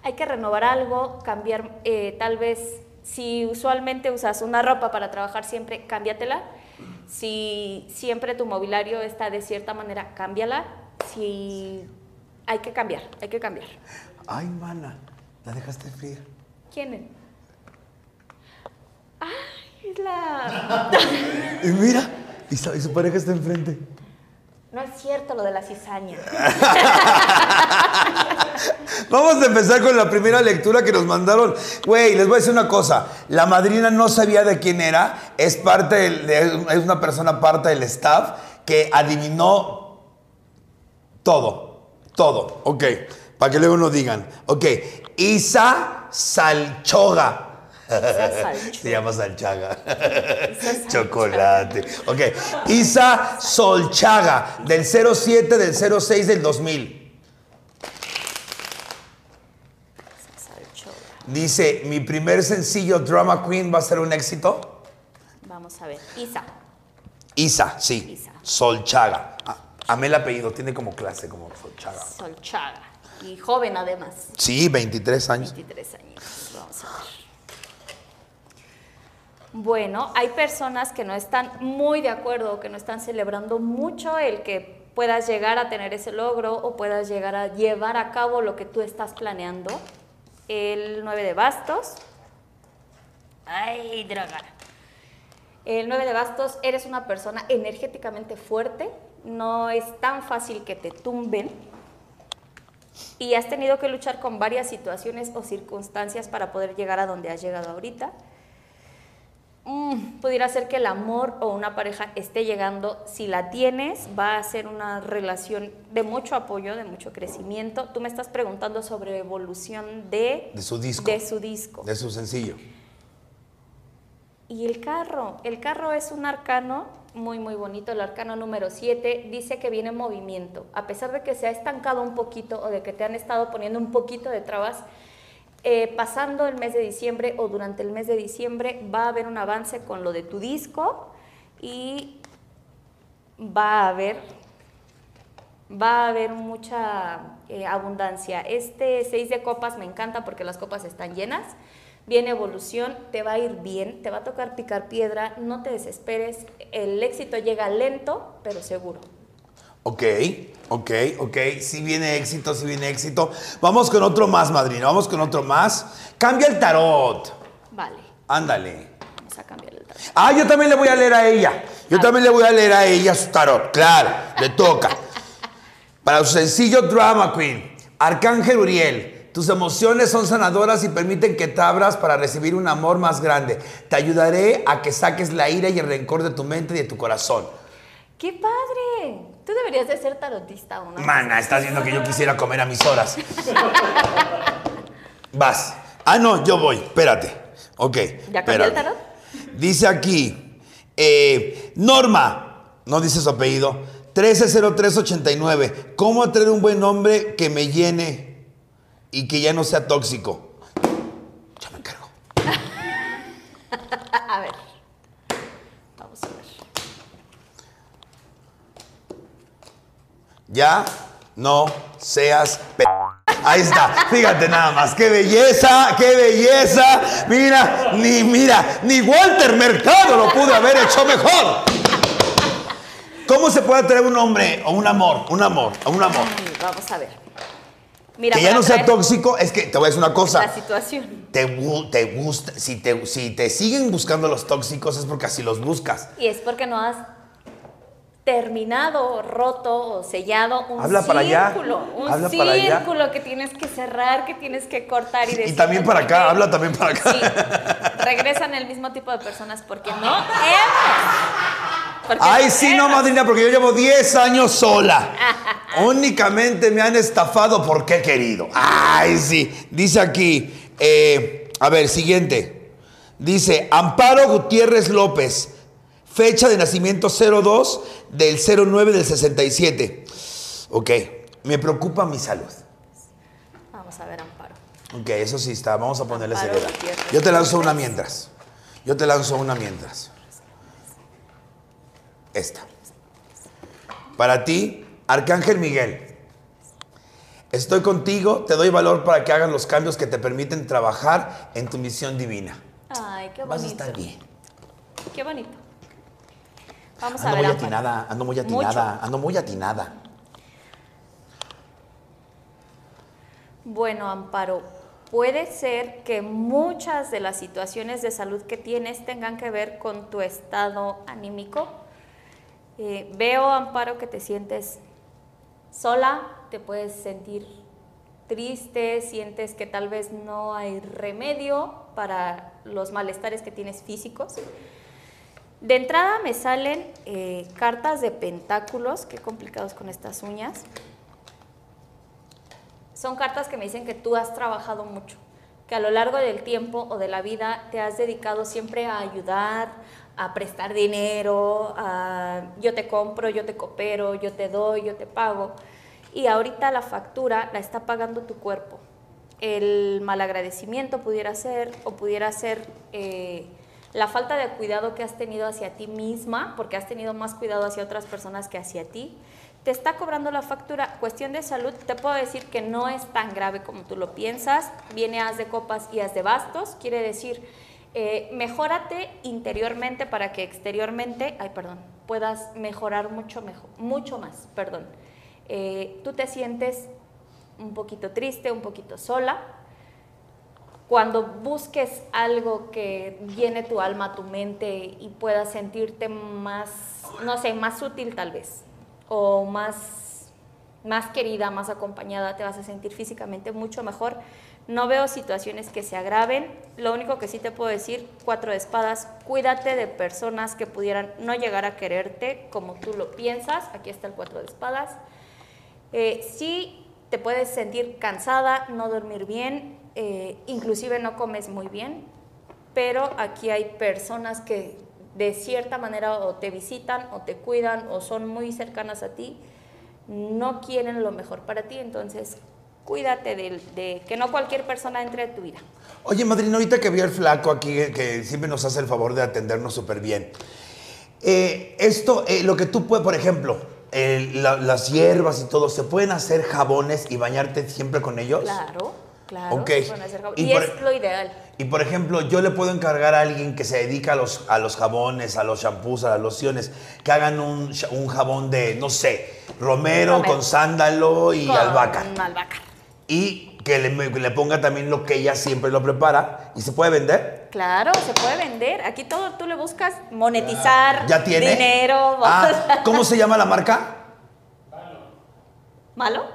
Hay que renovar algo, cambiar, eh, tal vez, si usualmente usas una ropa para trabajar siempre, cámbiatela. Si siempre tu mobiliario está de cierta manera, cámbiala. Si hay que cambiar, hay que cambiar. Ay, mana. La dejaste fría. ¿Quién es? Ay, es la... Y mira, y su, y su pareja está enfrente. No es cierto lo de la cizaña. Vamos a empezar con la primera lectura que nos mandaron. Güey, les voy a decir una cosa. La madrina no sabía de quién era. Es parte es una persona parte del staff que adivinó todo. Todo. Ok. Para que luego nos digan. Ok. Isa Salchoga. Se llama Salchaga. Chocolate. Ok. Isa Solchaga. Del 07 del 06 del 2000. Salchoga. Dice, mi primer sencillo Drama Queen va a ser un éxito. Vamos a ver. Isa. Isa, sí. Isa. Solchaga. Ah, amé el apellido, tiene como clase, como Solchaga. Solchaga. Y joven además. Sí, 23 años. 23 años. Vamos a ver. Bueno, hay personas que no están muy de acuerdo, que no están celebrando mucho el que puedas llegar a tener ese logro o puedas llegar a llevar a cabo lo que tú estás planeando. El 9 de bastos. Ay, draga. El 9 de bastos, eres una persona energéticamente fuerte, no es tan fácil que te tumben y has tenido que luchar con varias situaciones o circunstancias para poder llegar a donde has llegado ahorita. Mm, pudiera ser que el amor o una pareja esté llegando, si la tienes, va a ser una relación de mucho apoyo, de mucho crecimiento. Tú me estás preguntando sobre evolución de, De su disco. De su disco. De su sencillo. Y el carro, el carro es un arcano muy muy bonito, el arcano número 7 dice que viene en movimiento, a pesar de que se ha estancado un poquito o de que te han estado poniendo un poquito de trabas, eh, pasando el mes de diciembre o durante el mes de diciembre va a haber un avance con lo de tu disco y va a haber va a haber mucha eh, abundancia. Este 6 de copas me encanta porque las copas están llenas. Viene evolución, te va a ir bien, te va a tocar picar piedra, no te desesperes. El éxito llega lento, pero seguro. Ok, ok, ok. Si viene éxito, si viene éxito. Vamos con otro más, madrina. Vamos con otro más. Cambia el tarot. Vale, Ándale. vamos a cambiar el tarot. Ah, yo también le voy a leer a ella. Yo también le voy a leer a ella su tarot. Claro, le toca. Para su sencillo Drama Queen, Arcángel Uriel, Tus emociones son sanadoras y permiten que te abras para recibir un amor más grande. Te ayudaré a que saques la ira y el rencor de tu mente y de tu corazón. ¡Qué padre! Tú deberías de ser tarotista o no. Mana, estás viendo que yo quisiera comer a mis horas. Vas. Ah, no, yo voy. Espérate. Ok. ¿Ya cambió el tarot? Dice aquí, eh, Norma, no dice su apellido, 130389. ¿Cómo atraer un buen hombre que me llene y que ya no sea tóxico? Ya me encargo. A ver. Vamos a ver. Ya no seas p. Ahí está, fíjate nada más, qué belleza, qué belleza. Mira, ni mira, ni Walter Mercado lo pudo haber hecho mejor. ¿Cómo se puede atraer un hombre o un amor, un amor, o un amor? Ay, vamos a ver. Mira, Que ya no sea tóxico, es que te voy a decir una cosa. La situación. Te, te gusta, si te, si te siguen buscando los tóxicos es porque así los buscas. Y es porque no has terminado, roto o sellado un Habla para allá. círculo. Un Habla para allá. círculo que tienes que cerrar, que tienes que cortar y decir. también para acá, habla también para acá. Sí. Regresan el mismo tipo de personas porque no. Porque Ay, no sí, no, hemos. madrina, porque yo llevo 10 años sola. Únicamente me han estafado porque he querido. Ay, sí. Dice aquí, eh, a ver, siguiente. Dice, Amparo Gutiérrez López, fecha de nacimiento 02 del 09 del 67. Ok, me preocupa mi salud. Vamos a ver, Amparo. Ok, eso sí está, vamos a ponerle Amparo seriedad. Yo te lanzo una mientras. Yo te lanzo una mientras. Esta. Para ti, Arcángel Miguel. Estoy contigo, te doy valor para que hagas los cambios que te permiten trabajar en tu misión divina. Ay, qué Vas a bonito. estar bien. Qué bonito. Vamos a Ando ver, muy atinada, ando muy Mucho. atinada, ando muy atinada. Bueno, Amparo, puede ser que muchas de las situaciones de salud que tienes tengan que ver con tu estado anímico. Eh, veo, Amparo, que te sientes sola, te puedes sentir triste, sientes que tal vez no hay remedio para los malestares que tienes físicos. De entrada me salen eh, cartas de pentáculos, qué complicados con estas uñas. Son cartas que me dicen que tú has trabajado mucho, que a lo largo del tiempo o de la vida te has dedicado siempre a ayudar, a prestar dinero, a yo te compro, yo te coopero, yo te doy, yo te pago. Y ahorita la factura la está pagando tu cuerpo. El malagradecimiento pudiera ser o pudiera ser eh, la falta de cuidado que has tenido hacia ti misma, porque has tenido más cuidado hacia otras personas que hacia ti te está cobrando la factura. Cuestión de salud, te puedo decir que no es tan grave como tú lo piensas. Viene as de copas y as de bastos. Quiere decir, eh, mejórate interiormente para que exteriormente, ay, perdón, puedas mejorar mucho, mejor, mucho más, perdón. Eh, tú te sientes un poquito triste, un poquito sola. Cuando busques algo que llene tu alma, tu mente y puedas sentirte más, no sé, más útil tal vez o más, más querida, más acompañada, te vas a sentir físicamente mucho mejor. No veo situaciones que se agraven. Lo único que sí te puedo decir, cuatro de espadas, cuídate de personas que pudieran no llegar a quererte como tú lo piensas. Aquí está el cuatro de espadas. Eh, sí te puedes sentir cansada, no dormir bien, eh, inclusive no comes muy bien, pero aquí hay personas que de cierta manera o te visitan o te cuidan o son muy cercanas a ti, no quieren lo mejor para ti, entonces cuídate de, de que no cualquier persona entre a tu vida. Oye, madrina, ahorita que vi al flaco aquí, eh, que siempre nos hace el favor de atendernos súper bien. Eh, esto, eh, lo que tú puedes, por ejemplo, eh, la- las hierbas y todo, ¿se pueden hacer jabones y bañarte siempre con ellos? Claro, claro. Ok. se pueden hacer jabón- Y Y, por- es lo ideal. Y por ejemplo, yo le puedo encargar a alguien que se dedica a los, a los jabones, a los shampoos, a las lociones, que hagan un, un jabón de, no sé, romero, Romero. con sándalo y Con albahaca. albahaca. Y que le, le ponga también lo que ella siempre lo prepara. ¿Y se puede vender? Claro, se puede vender. Aquí todo tú le buscas monetizar, ¿Ya tiene? dinero. Ah, ¿Cómo se llama la marca? ¿Malo?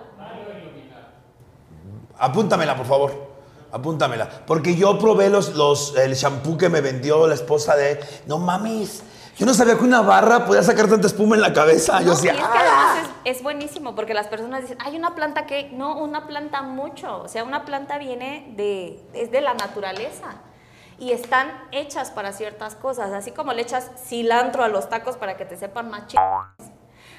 Apúntamela, por favor. Apúntamela. Porque yo probé los, los, el shampoo que me vendió la esposa de. No mames. Yo no sabía que una barra podía sacar tanta espuma en la cabeza. yo decía, y es que "Ah". además es, es buenísimo porque las personas dicen, hay una planta que, no, una planta mucho, o sea, una planta viene de, es de la naturaleza y están hechas para ciertas cosas, así como le echas cilantro a los tacos para que te sepan más chidos.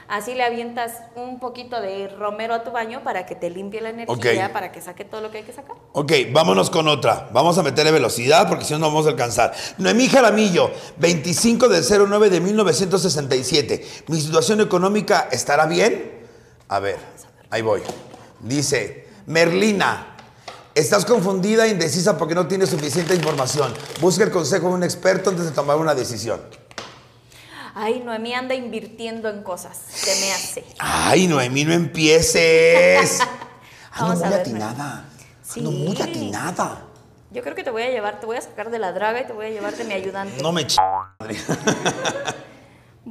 Así le avientas un poquito de romero a tu baño para que te limpie la energía, para que saque todo lo que hay que sacar. Ok, vámonos con otra. Vamos a meterle velocidad porque si no, no vamos a alcanzar. Noemí Jaramillo, 25 del 09 de 1967. ¿Mi situación económica estará bien? A ver, ahí voy. Dice, Merlina, estás confundida e indecisa porque no tienes suficiente información. Busca el consejo de un experto antes de tomar una decisión. Ay, Noemí anda invirtiendo en cosas, se me hace. Ay, Noemí, no empieces. Ando Vamos a muy ver, atinada. Sí. Ando muy atinada. Yo creo que te voy a llevar, te voy a sacar de la draga y te voy a llevar de mi ayudante. No me ch...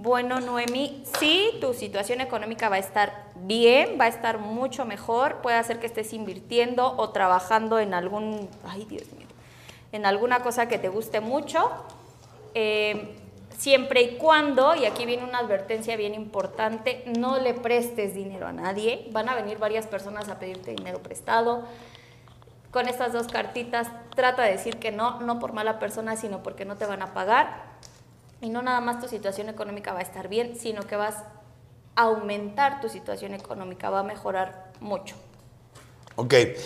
Bueno, Noemi, sí, tu situación económica va a estar bien, va a estar mucho mejor. Puede ser que estés invirtiendo o trabajando en algún, ay Dios mío, en alguna cosa que te guste mucho. Eh, siempre y cuando, y aquí viene una advertencia bien importante, no le prestes dinero a nadie. Van a venir varias personas a pedirte dinero prestado. Con estas dos cartitas trata de decir que no, no por mala persona, sino porque no te van a pagar. Y no nada más tu situación económica va a estar bien, sino que vas a aumentar tu situación económica, va a mejorar mucho. Ok, eh,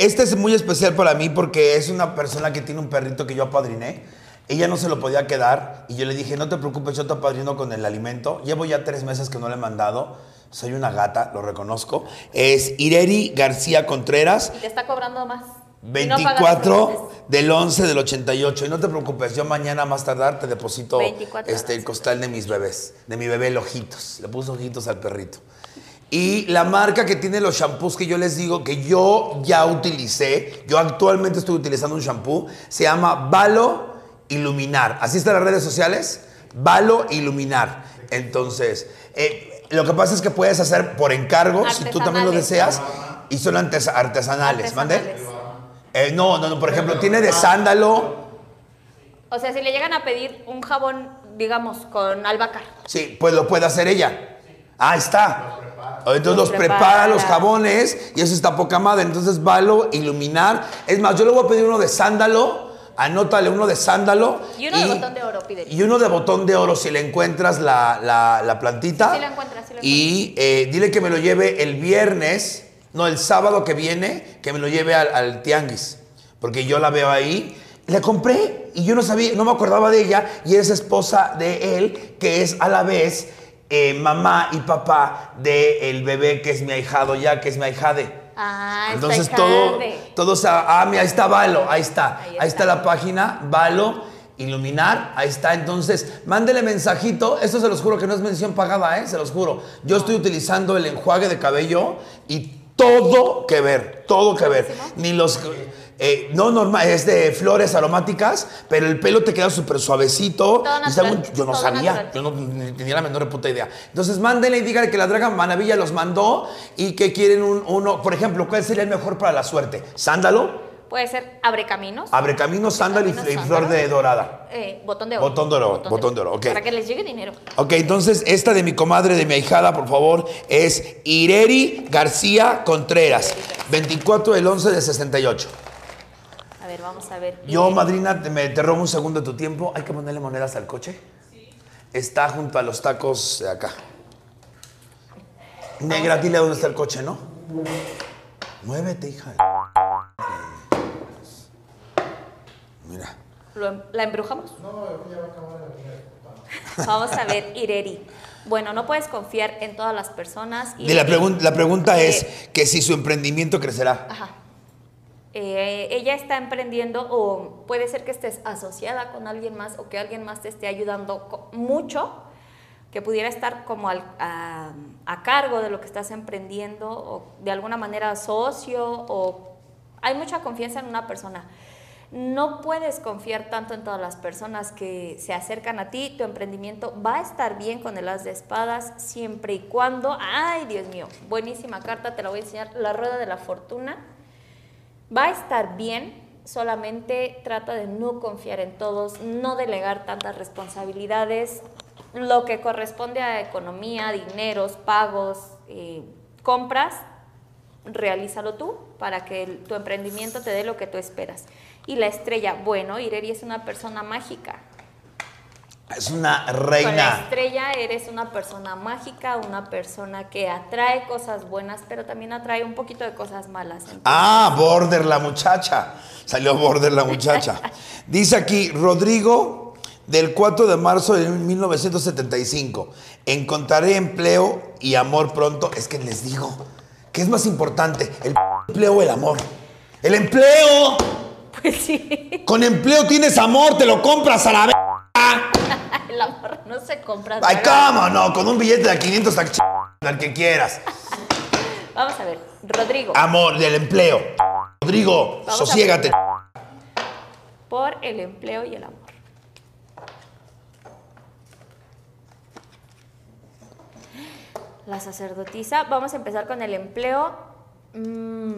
este es muy especial para mí porque es una persona que tiene un perrito que yo apadriné. Ella no se lo podía quedar y yo le dije, no te preocupes, yo te apadrino con el alimento. Llevo ya tres meses que no le he mandado. Soy una gata, lo reconozco. Es Ireri García Contreras, Y te está cobrando más. Y no pagas 24 intereses. del 11 del 88. Y no te preocupes, yo mañana más tardar te deposito 24 este, el costal de mis bebés, de mi bebé el Ojitos. Le puse ojitos al perrito. Y la marca que tiene los shampoos que yo les digo que yo ya utilicé, yo actualmente estoy utilizando un shampoo, se llama Valo Iluminar. Así está en las redes sociales, Valo Iluminar. Entonces, eh, lo que pasa es que puedes hacer por encargo, si tú también lo deseas, y son artes- artesanales. ¿Mande? Eh, no, no, no, por ejemplo, tiene de sándalo. O sea, si le llegan a pedir un jabón, digamos, con albahaca. Sí, pues lo puede hacer ella. Ah, está. Entonces los Los prepara. prepara. los jabones y eso está poca madre. Entonces valo, iluminar. Es más, yo le voy a pedir uno de sándalo. Anótale uno de sándalo. Y uno de botón de oro, pídele. Y uno de botón de oro si le encuentras la, la- la plantita. Sí, sí la encuentras, sí la Y eh, dile que me lo lleve el viernes, no, el sábado que viene, que me lo lleve al, al tianguis. Porque yo la veo ahí. La compré y yo no sabía, no me acordaba de ella. Y es esposa de él, que es a la vez eh, mamá y papá del bebé que es mi ahijado ya, que es mi ahijade. Ah, Entonces todo, de- todo se- ah, mira, ahí está Valo, ahí está, Ahí ahí, está. está la página, Valo, iluminar, ahí está. Entonces, mándele mensajito, esto se los juro que no es mención pagada, ¿eh? se los juro. Yo estoy utilizando el enjuague de cabello y todo que ver, todo que ver. Ni los, eh, no normal, es de flores aromáticas, pero el pelo te queda súper suavecito. Todo natural, yo no todo sabía, natural. yo no tenía la menor puta idea. Entonces, mándenle y díganle que la Draga Maravilla los mandó y que quieren un, uno, por ejemplo, ¿cuál sería el mejor para la suerte? ¿Sándalo? Puede ser abre caminos. Abre camino, sándalo y, flor de dorada. Eh, botón de oro. Botón de oro, botón de oro, ok. Para que les llegue dinero. Ok, entonces esta de mi comadre, de mi ahijada, por favor, es Ireri García Contreras, 24 del 11 de 68. A ver, vamos a ver. Yo, madrina, te, me, te robo un segundo de tu tiempo. ¿Hay que ponerle monedas al coche? Está junto a los tacos de acá. Negra, dile dónde está el coche, ¿no? Muévete, hija. Mira. ¿lo em- ¿La embrujamos? Vamos a ver, Ireri. Bueno, no puedes confiar en todas las personas. Y la, pregun- la pregunta es que si su emprendimiento crecerá. Ajá. Eh, ella está emprendiendo o puede ser que estés asociada con alguien más o que alguien más te esté ayudando mucho, que pudiera estar como a, a cargo de lo que estás emprendiendo o de alguna manera socio o hay mucha confianza en una persona. No puedes confiar tanto en todas las personas que se acercan a ti. Tu emprendimiento va a estar bien con el as de espadas siempre y cuando, ay Dios mío, buenísima carta, te la voy a enseñar, la rueda de la fortuna. Va a estar bien, solamente trata de no confiar en todos, no delegar tantas responsabilidades. Lo que corresponde a economía, dineros, pagos, eh, compras, realízalo tú para que tu emprendimiento te dé lo que tú esperas. Y la estrella, bueno, Ireri es una persona mágica. Es una Con la reina. estrella eres una persona mágica, una persona que atrae cosas buenas, pero también atrae un poquito de cosas malas. Entonces, Ah, Border la muchacha. Salió Border la muchacha. Dice aquí, Rodrigo, del 4 de marzo de 1975. Encontraré empleo y amor pronto. Es que les digo, ¿qué es más importante? ¿El empleo o el amor? ¡El empleo! Pues sí, Con empleo tienes amor, te lo compras a la vez. el amor no se compra. Ay, cómo no, con un billete de 500 a ch- al que quieras. Vamos a ver, Rodrigo, Amor del empleo. Rodrigo, Vamos sosiégate. por el empleo y el amor. La sacerdotisa, vamos a empezar con el empleo. Mm,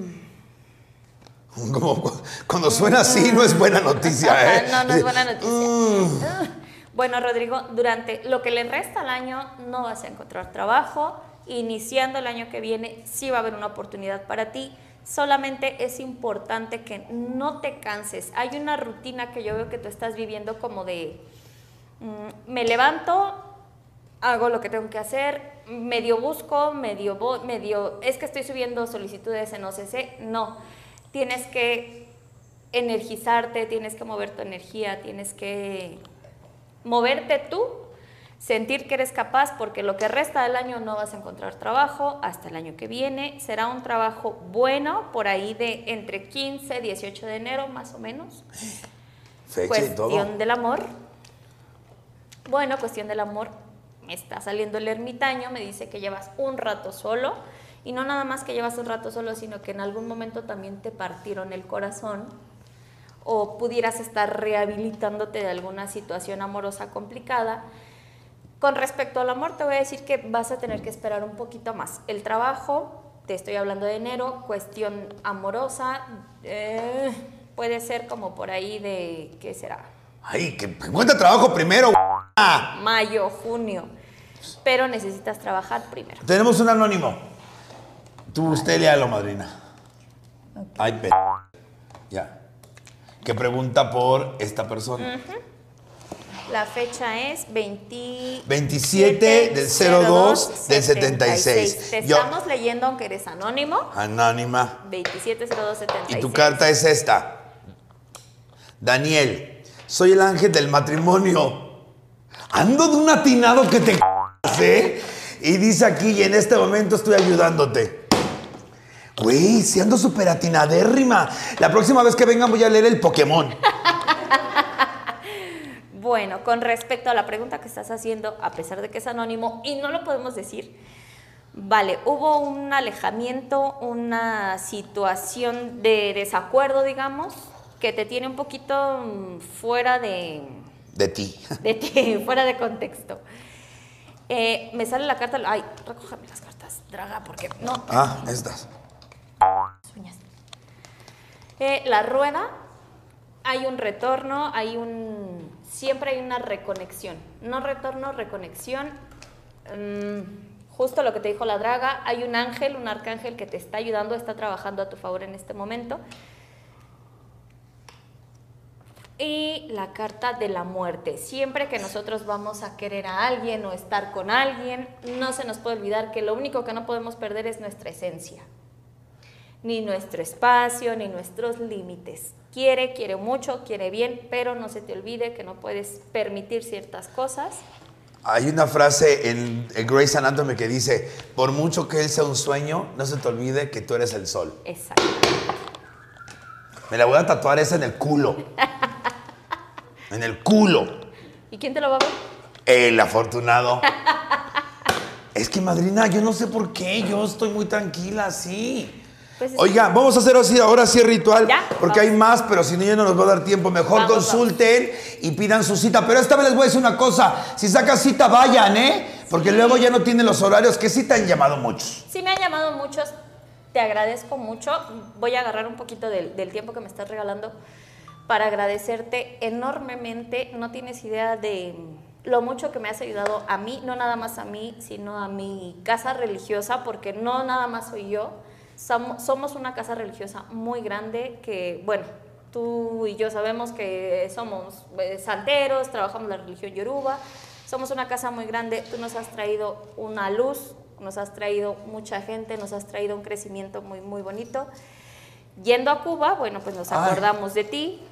Como cuando suena así, no es buena noticia, ¿eh? no, no es buena noticia. Bueno, Rodrigo, durante lo que le resta al año no vas a encontrar trabajo. Iniciando el año que viene sí va a haber una oportunidad para ti. Solamente es importante que no te canses. Hay una rutina que yo veo que tú estás viviendo como de mm, me levanto, hago lo que tengo que hacer, medio busco, medio, medio, es que estoy subiendo solicitudes en OCC. No, tienes que energizarte, tienes que mover tu energía, tienes que moverte tú, sentir que eres capaz, porque lo que resta del año no vas a encontrar trabajo hasta el año que viene. Será un trabajo bueno, por ahí de entre 15 y 18 de enero, más o menos. Fecha y todo. Cuestión del amor. Bueno, cuestión del amor. Me está saliendo el ermitaño, me dice que llevas un rato solo. Y no nada más que llevas un rato solo, sino que en algún momento también te partieron el corazón o pudieras estar rehabilitándote de alguna situación amorosa complicada. Con respecto al amor, te voy a decir que vas a tener que esperar un poquito más. El trabajo, te estoy hablando de enero, cuestión amorosa, eh, puede ser como por ahí de, ¿qué será? Ay, que encuentra trabajo primero. Ah, Mayo, junio. Pero necesitas trabajar primero. tenemos un anónimo. Tú, usted léalo, madrina. Ay, pe... Ya. Que pregunta por esta persona. La fecha es 20 27 del 02 del 76. Te Yo- estamos leyendo aunque eres anónimo. Anónima. 270276. Y tu carta es esta. Daniel, soy el ángel del matrimonio. Ando de un atinado que te ¿eh? Y dice aquí, y en este momento estoy ayudándote. Güey, si ando súper atinadérrima. La próxima vez que vengan voy a leer el Pokémon. Bueno, con respecto a la pregunta que estás haciendo, a pesar de que es anónimo y no lo podemos decir, vale, hubo un alejamiento, una situación de desacuerdo, digamos, que te tiene un poquito mm, fuera de, De ti. de ti, fuera de contexto. Eh, me sale la carta, ay, recójame las cartas, draga, porque no, Ah, estas. Eh, la rueda, hay un retorno, hay un. Siempre hay una reconexión. No retorno, reconexión. Mm, justo lo que te dijo la draga, hay un ángel, un arcángel que te está ayudando, está trabajando a tu favor en este momento. Y la carta de la muerte. Siempre que nosotros vamos a querer a alguien o estar con alguien, no se nos puede olvidar que lo único que no podemos perder es nuestra esencia ni nuestro espacio, ni nuestros límites. Quiere, quiere mucho, quiere bien, pero no se te olvide que no puedes permitir ciertas cosas. Hay una frase en, en Grey's Anatomy que dice, por mucho que él sea un sueño, no se te olvide que tú eres el sol. Exacto. Me la voy a tatuar esa en el culo. En el culo. ¿Y quién te lo va a ver? El afortunado. Es que, madrina, yo no sé por qué, yo estoy muy tranquila así. Pues es- Oiga, vamos a hacer así, ahora sí el ritual, Ya, porque vamos. hay más, pero si no ya no nos va a dar tiempo. Mejor Vamos, consulten y pidan su cita. Pero esta vez les voy a decir una cosa, si sacan cita, vayan, ¿eh? Porque luego ya no tienen los horarios que sí te han llamado muchos. Sí me han llamado muchos, te agradezco mucho. Voy a agarrar un poquito del, del tiempo que me estás regalando para agradecerte enormemente. No tienes idea de lo mucho que me has ayudado a mí, no nada más a mí, sino a mi casa religiosa, porque no nada más soy yo. Somos, una casa religiosa muy grande que, bueno, tú y yo sabemos que somos eh, santeros, trabajamos la religión yoruba, somos una casa muy grande, tú nos has traído una luz, nos has traído mucha gente, nos has traído un crecimiento muy, muy bonito. Yendo a Cuba, bueno, pues nos Ay. acordamos de ti,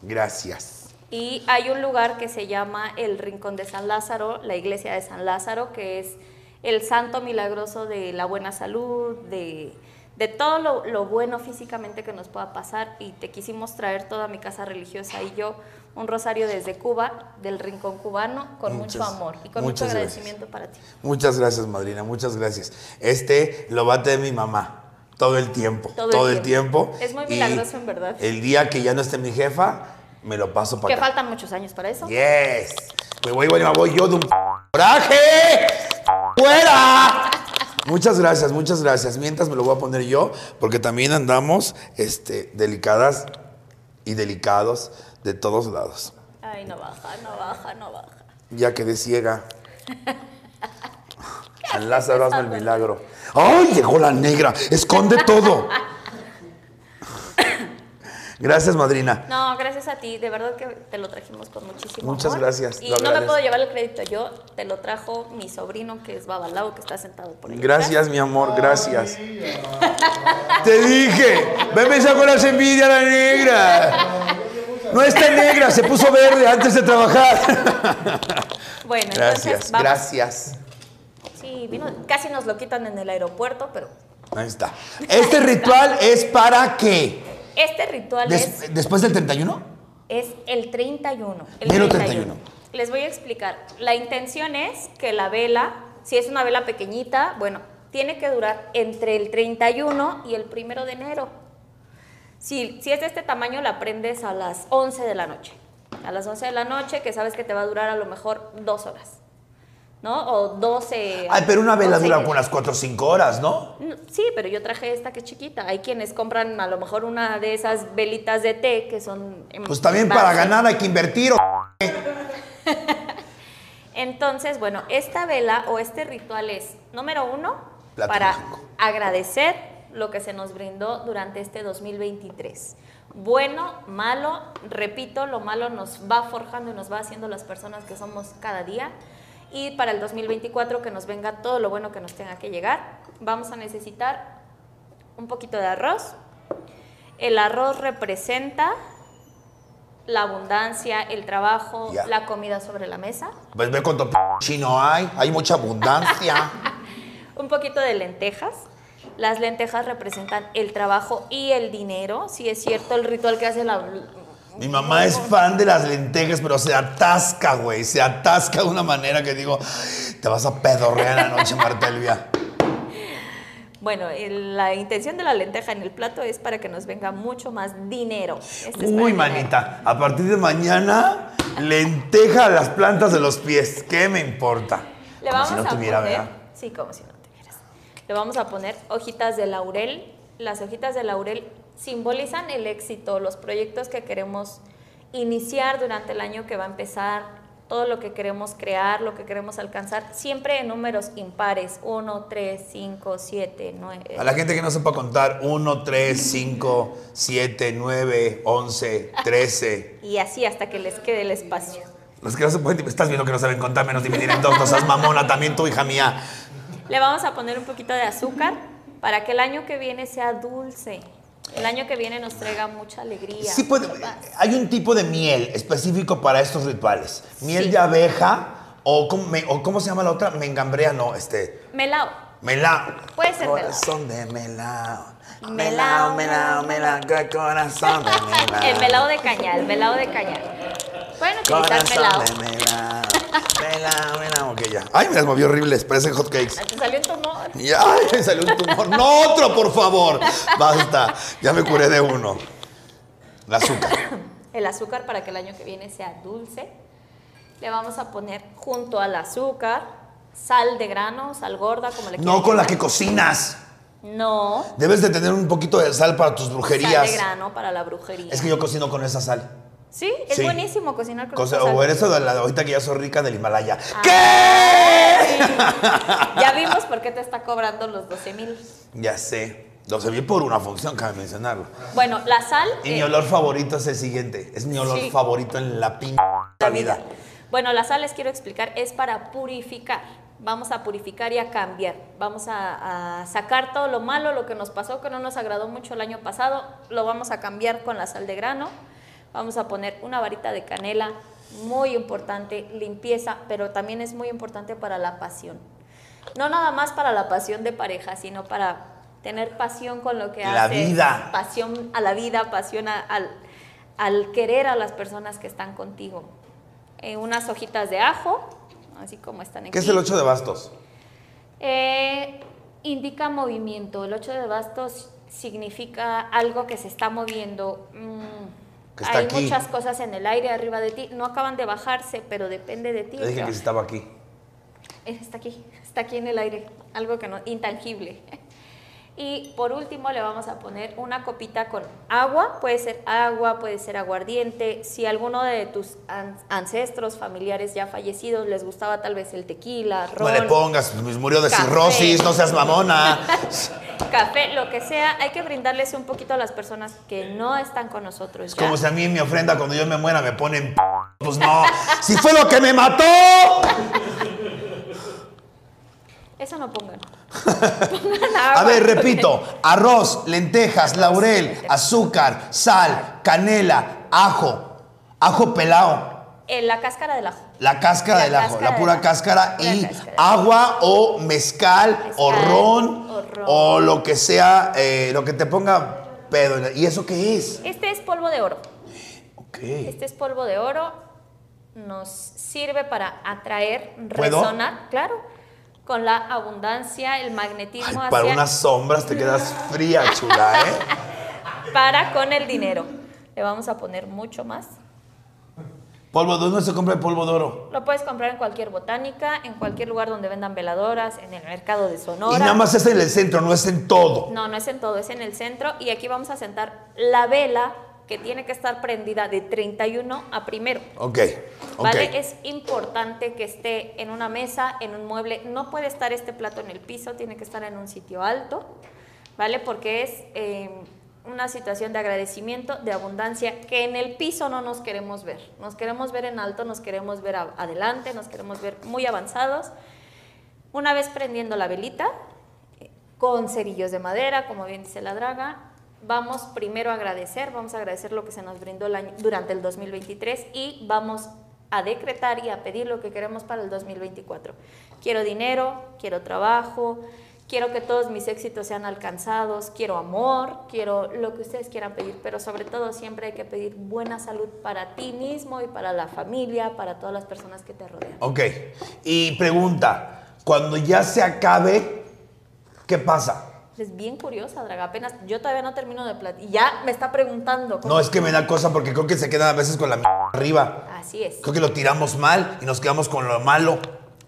Gracias. y hay un lugar que se llama el Rincón de San Lázaro, la iglesia de San Lázaro, que es el santo milagroso de la buena salud, de, de todo lo, lo bueno físicamente que nos pueda pasar. Y te quisimos traer toda mi casa religiosa y yo un rosario desde Cuba, del Rincón cubano, con mucho amor y con mucho gracias. agradecimiento para ti. Muchas gracias, madrina, muchas gracias. Este lo bate de mi mamá todo el tiempo, todo, Todo el el tiempo. Es muy Y milagroso, en verdad. El día que ya no esté mi jefa, me lo paso para Que acá. faltan muchos años para eso. Yes. Me voy, voy, me voy yo de un coraje. ¡Fuera! Muchas gracias, muchas gracias. Mientras me lo voy a poner yo, porque también andamos este, delicadas y delicados de todos lados. Ay, no baja, no baja, no baja. Ya quedé ciega. San Lázaro, hazme el milagro. ¡Ay, llegó la negra! ¡Esconde todo! Gracias, madrina. No, gracias a ti, de verdad que te lo trajimos con muchísimo Muchas amor. gracias, Y no me puedo llevar el crédito yo, te lo trajo mi sobrino que es Babalao, que está sentado por ahí. Gracias, mi amor, gracias. Te dije, ve me sacó las envidias la negra. No está negra, se puso verde antes de trabajar. Bueno, Gracias, entonces vamos. gracias. Sí, vino, casi nos lo quitan en el aeropuerto, pero Ahí está. Este ritual es para qué? Este ritual es, Des- después del 31. es el 31. El Mero 31. Les voy a explicar. La intención es que la vela, si es una vela pequeñita, bueno, tiene que durar entre el 31 y el 1 de enero. Si, si es de este tamaño, la prendes a las 11 de la noche. A las 11 de la noche, que sabes que te va a durar a lo mejor dos horas. ¿No? O 12. Ay, pero una vela 11 y dura con unas 4 o 5 horas, ¿no? No, Sí, pero yo traje esta que es chiquita. Hay quienes compran a lo mejor una de esas velitas de té que son... en Pues también para ganar hay que invertir. o- Entonces, bueno, esta vela o este ritual es, número uno, Plato para agradecer lo que se nos brindó durante este 2023. Bueno, malo, repito, lo malo nos va forjando y nos va haciendo las personas que somos cada día. Y para el 2024 que nos venga todo lo bueno que nos tenga que llegar, vamos a necesitar un poquito de arroz. El arroz representa la abundancia, el trabajo, Ya. la comida sobre la mesa. Pues ve cuánto p chino hay. Hay mucha abundancia. Un poquito de lentejas. Las lentejas representan el trabajo y el dinero. Si es cierto el ritual que hace la... Mi mamá es fan de las lentejas, pero se atasca, güey. Se atasca de una manera que digo, te vas a pedorrear en la noche, Marta Elvia. Bueno, la intención de la lenteja en el plato es para que nos venga mucho más dinero. Este Uy, dinero. manita, a partir de mañana, lenteja a las plantas de los pies. ¿Qué me importa? Le Como vamos si no a tuviera, poner, ¿verdad? sí, como si no tuvieras. Le vamos a poner hojitas de laurel. Las hojitas de laurel simbolizan el éxito, los proyectos que queremos iniciar durante el año que va a empezar, todo lo que queremos crear, lo que queremos alcanzar, siempre en números impares, 1, 3, 5, 7, 9. A la gente que no sepa contar, 1, 3, 5, 7, 9, 11, 13. Y así hasta que les quede el espacio. Los que no se pueden, estás viendo que no saben contar menos dividir en dos, no seas mamona, también tú, hija mía. Le vamos a poner un poquito de azúcar para que el año que viene sea dulce. El año que viene nos traiga mucha alegría. Sí puede, hay un tipo de miel específico para estos rituales. Miel Sí. de abeja o, ¿cómo- me- o ¿cómo se llama la otra? Mengambrea, no, este, Melao. melao. Puede ser melao. Corazón de melao. Melao, Melao, melao, melao, corazón de melao. El melao de caña, el melao de caña. Pueden utilizar melao. Melao. Melao, melao. Ok, ya. Ay, me las movió horribles, parecen hot cakes. Te salió un tumor. Y, ay, me salió un tumor. No otro, por favor. Basta. Ya me curé de uno. El azúcar. El azúcar para que el año que viene sea dulce. Le vamos a poner junto al azúcar sal de grano, sal gorda, como le No quieran con la que cocinas. No. Debes de tener un poquito de sal para tus Sal brujerías. de grano para la brujería. Es que yo cocino con esa sal. Sí, es Sí. buenísimo cocinar con Cosa- o eres de la ahorita que ya soy rica del Himalaya. Ah. ¿Qué? Ya vimos por qué te está cobrando los 12 mil. Ya sé. 12 mil por una función, cabe mencionarlo. Bueno, la sal. Y eh, mi olor favorito es el siguiente. Es mi olor Sí. favorito en la p la vida. Bueno, la sal les quiero explicar, es para purificar. Vamos a purificar y a cambiar. Vamos a, a sacar todo lo malo, lo que nos pasó, que no nos agradó mucho el año pasado, lo vamos a cambiar con la sal de grano. Vamos a poner una varita de canela, muy importante, limpieza, pero también es muy importante para la pasión. No nada más para la pasión de pareja, sino para tener pasión con lo que La vida. Pasión a la vida, pasión a- al, al querer a las personas que están contigo. Eh, unas hojitas de ajo, así como están aquí. ¿Qué es el 8 de bastos? Eh, indica movimiento. El 8 de bastos significa algo que se está moviendo. Mm, Que está hay aquí. muchas cosas en el aire arriba de ti. No acaban de bajarse, pero depende de ti. Le dije que estaba aquí. Eh, Está aquí, está aquí en el aire, algo que no, intangible. Y por último le vamos a poner una copita con agua, puede ser agua, puede ser aguardiente. Si alguno de tus an- ancestros, familiares ya fallecidos les gustaba tal vez el tequila, No ron, le pongas, pues murió de Café. cirrosis, no seas mamona. café, lo que sea, hay que brindarles un poquito a las personas que no están con nosotros. Es ya. como si a mí mi ofrenda cuando yo me muera me ponen p- Pues no. Si fue lo que me mató. Eso no pongan. Agua. A ver, repito. Arroz, lentejas, laurel, azúcar, sal, canela, ajo, ajo pelado. Eh, la cáscara del ajo. La cáscara La del ajo, cáscara la pura cáscara y cáscara. agua o mezcal, o ron o ron. o lo que sea, eh, lo que te ponga pedo. ¿Y eso qué es? Este es polvo de oro. Ok. Este es polvo de oro. Nos sirve para atraer, ¿Puedo? resonar, claro, con la abundancia, el magnetismo Ay, hacia, para unas sombras te quedas fría, chula, ¿eh? para con el dinero. Le vamos a poner mucho más. Polvo, ¿dónde se compra el polvo de oro? Lo puedes comprar en cualquier botánica, en cualquier lugar donde vendan veladoras, en el mercado de Sonora. Y nada más es en el centro, no es en todo. No, no es en todo, es en el centro. Y aquí vamos a sentar la vela que tiene que estar prendida de 31 a primero. Ok. ¿Vale? Es importante que esté en una mesa, en un mueble. No puede estar este plato en el piso, tiene que estar en un sitio alto, ¿vale? Porque es eh, una situación de agradecimiento, de abundancia, que en el piso no nos queremos ver. Nos queremos ver en alto, nos queremos ver adelante, nos queremos ver muy avanzados. Una vez prendiendo la velita, eh, con cerillos de madera, como bien dice la draga, vamos primero a agradecer, vamos a agradecer lo que se nos brindó durante el 2023 y vamos a decretar y a pedir lo que queremos para el 2024. Quiero dinero, quiero trabajo, quiero que todos mis éxitos sean alcanzados, quiero amor, quiero lo que ustedes quieran pedir, pero sobre todo siempre hay que pedir buena salud para ti mismo y para la familia, para todas las personas que te rodean. Ok. Y pregunta, cuando ya se acabe, ¿qué pasa? Es bien curiosa, Draga. Apenas yo todavía no termino de platicar. Y ya me está preguntando. No, es que me da cosa porque creo que se quedan a veces con la mierda arriba. Así es. Creo que lo tiramos mal y nos quedamos con lo malo.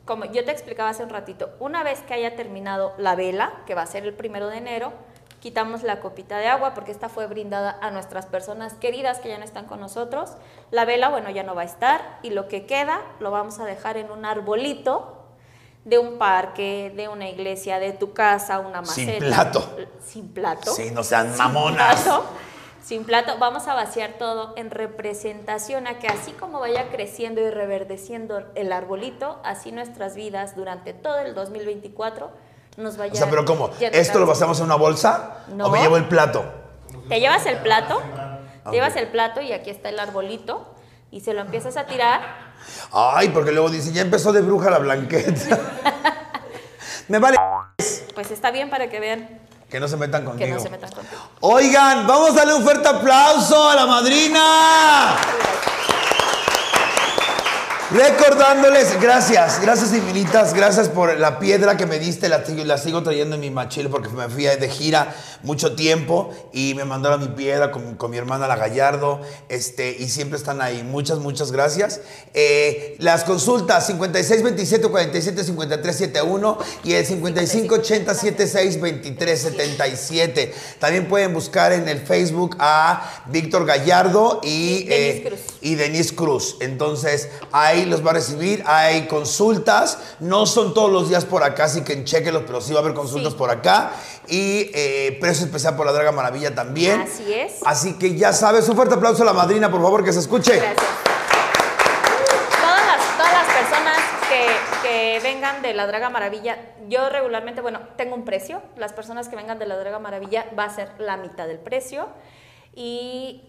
Como yo te explicaba hace un ratito, una vez que haya terminado la vela, que va a ser el primero de enero, quitamos la copita de agua porque esta fue brindada a nuestras personas queridas que ya no están con nosotros. La vela, bueno, ya no va a estar y lo que queda lo vamos a dejar en un arbolito de un parque, de una iglesia, de tu casa, una Sin maceta. plato. Sin plato. Sí, no sean Sin mamonas. plato, sin plato, vamos a vaciar todo en representación a que así como vaya creciendo y reverdeciendo el arbolito, así nuestras vidas durante todo el 2024 nos vaya O sea, pero ¿cómo? ¿Esto lo vaciamos en una bolsa? No. ¿O me llevo el plato? Te llevas el plato, Ok. te llevas el plato y aquí está el arbolito y se lo empiezas a tirar. Ay, porque luego dicen, ya empezó de bruja la blanqueta. me vale Pues está bien para que vean que no se metan que contigo. no se metan contigo. Oigan, vamos a darle un fuerte aplauso a la madrina. Recordándoles, gracias, gracias infinitas, gracias por la piedra que me diste, la, sigo- la sigo trayendo en mi machil porque me fui de gira mucho tiempo y me mandaron mi piedra con, con mi hermana la Gallardo, este, y siempre están ahí. Muchas, muchas gracias. Eh, las consultas 5627 47 53 71 y el 55 80 76 23 77. También pueden buscar en el Facebook a Víctor Gallardo y, Y Denise eh, Cruz. Entonces, ahí los va a recibir, hay consultas, no son todos los días por acá, así que chequenlos, pero sí va a haber consultas Sí. por acá. Y eh, precio especial por la Draga Maravilla también. Así es. Así que ya sabes, un fuerte aplauso a la madrina, por favor, que se escuche. Gracias. Todas las, todas las personas que, que vengan de la Draga Maravilla, yo regularmente, bueno, tengo un precio. Las personas que vengan de la Draga Maravilla va a ser la mitad del precio. Y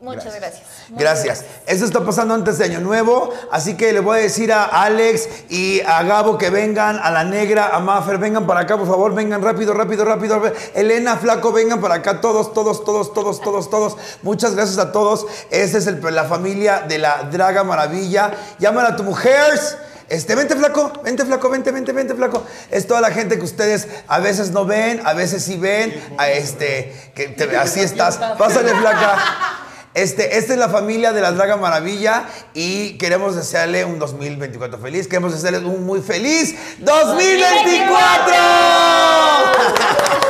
muchas gracias. Muchas Gracias. Esto está pasando antes de Año Nuevo, así que le voy a decir a Alex y a Gabo que vengan, a la negra, a Maffer, vengan para acá, por favor, vengan rápido, rápido, rápido. Elena, Flaco, vengan para acá, todos, todos, todos, todos, todos, todos. Muchas gracias a todos. Esta es el- la familia de la Draga Maravilla. Llámala a tu mujer. Este, vente flaco, vente flaco, vente, vente, vente flaco. Es toda la gente que ustedes a veces no ven, a veces sí ven. A este, que te- así estás. Pásale flaca. Este, esta es la familia de la Draga Maravilla y queremos desearle un 2024 feliz. Queremos desearles un muy feliz 2024.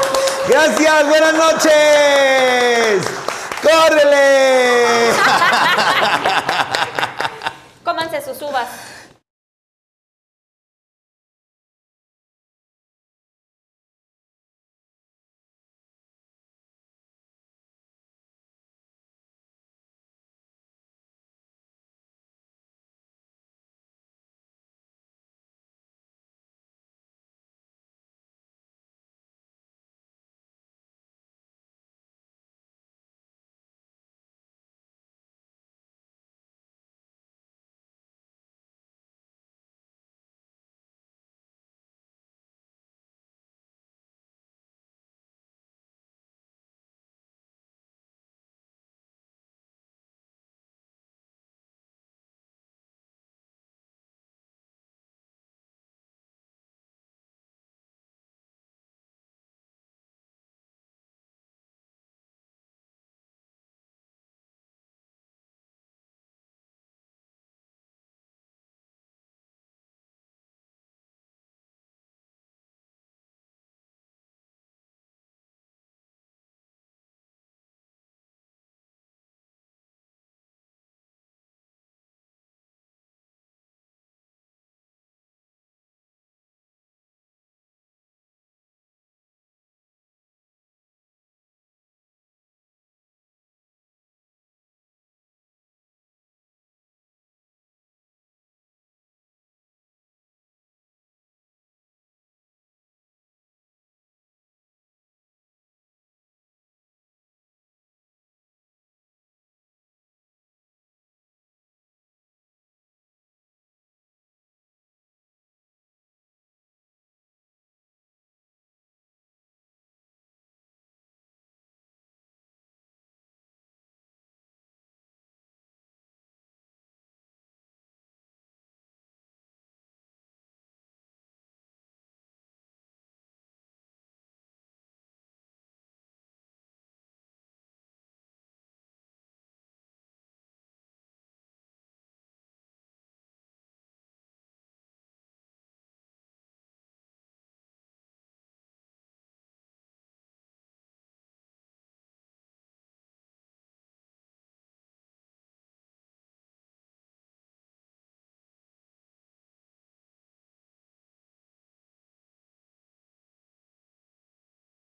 Gracias, buenas noches. ¡Córrele! Cómanse sus uvas.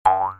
on.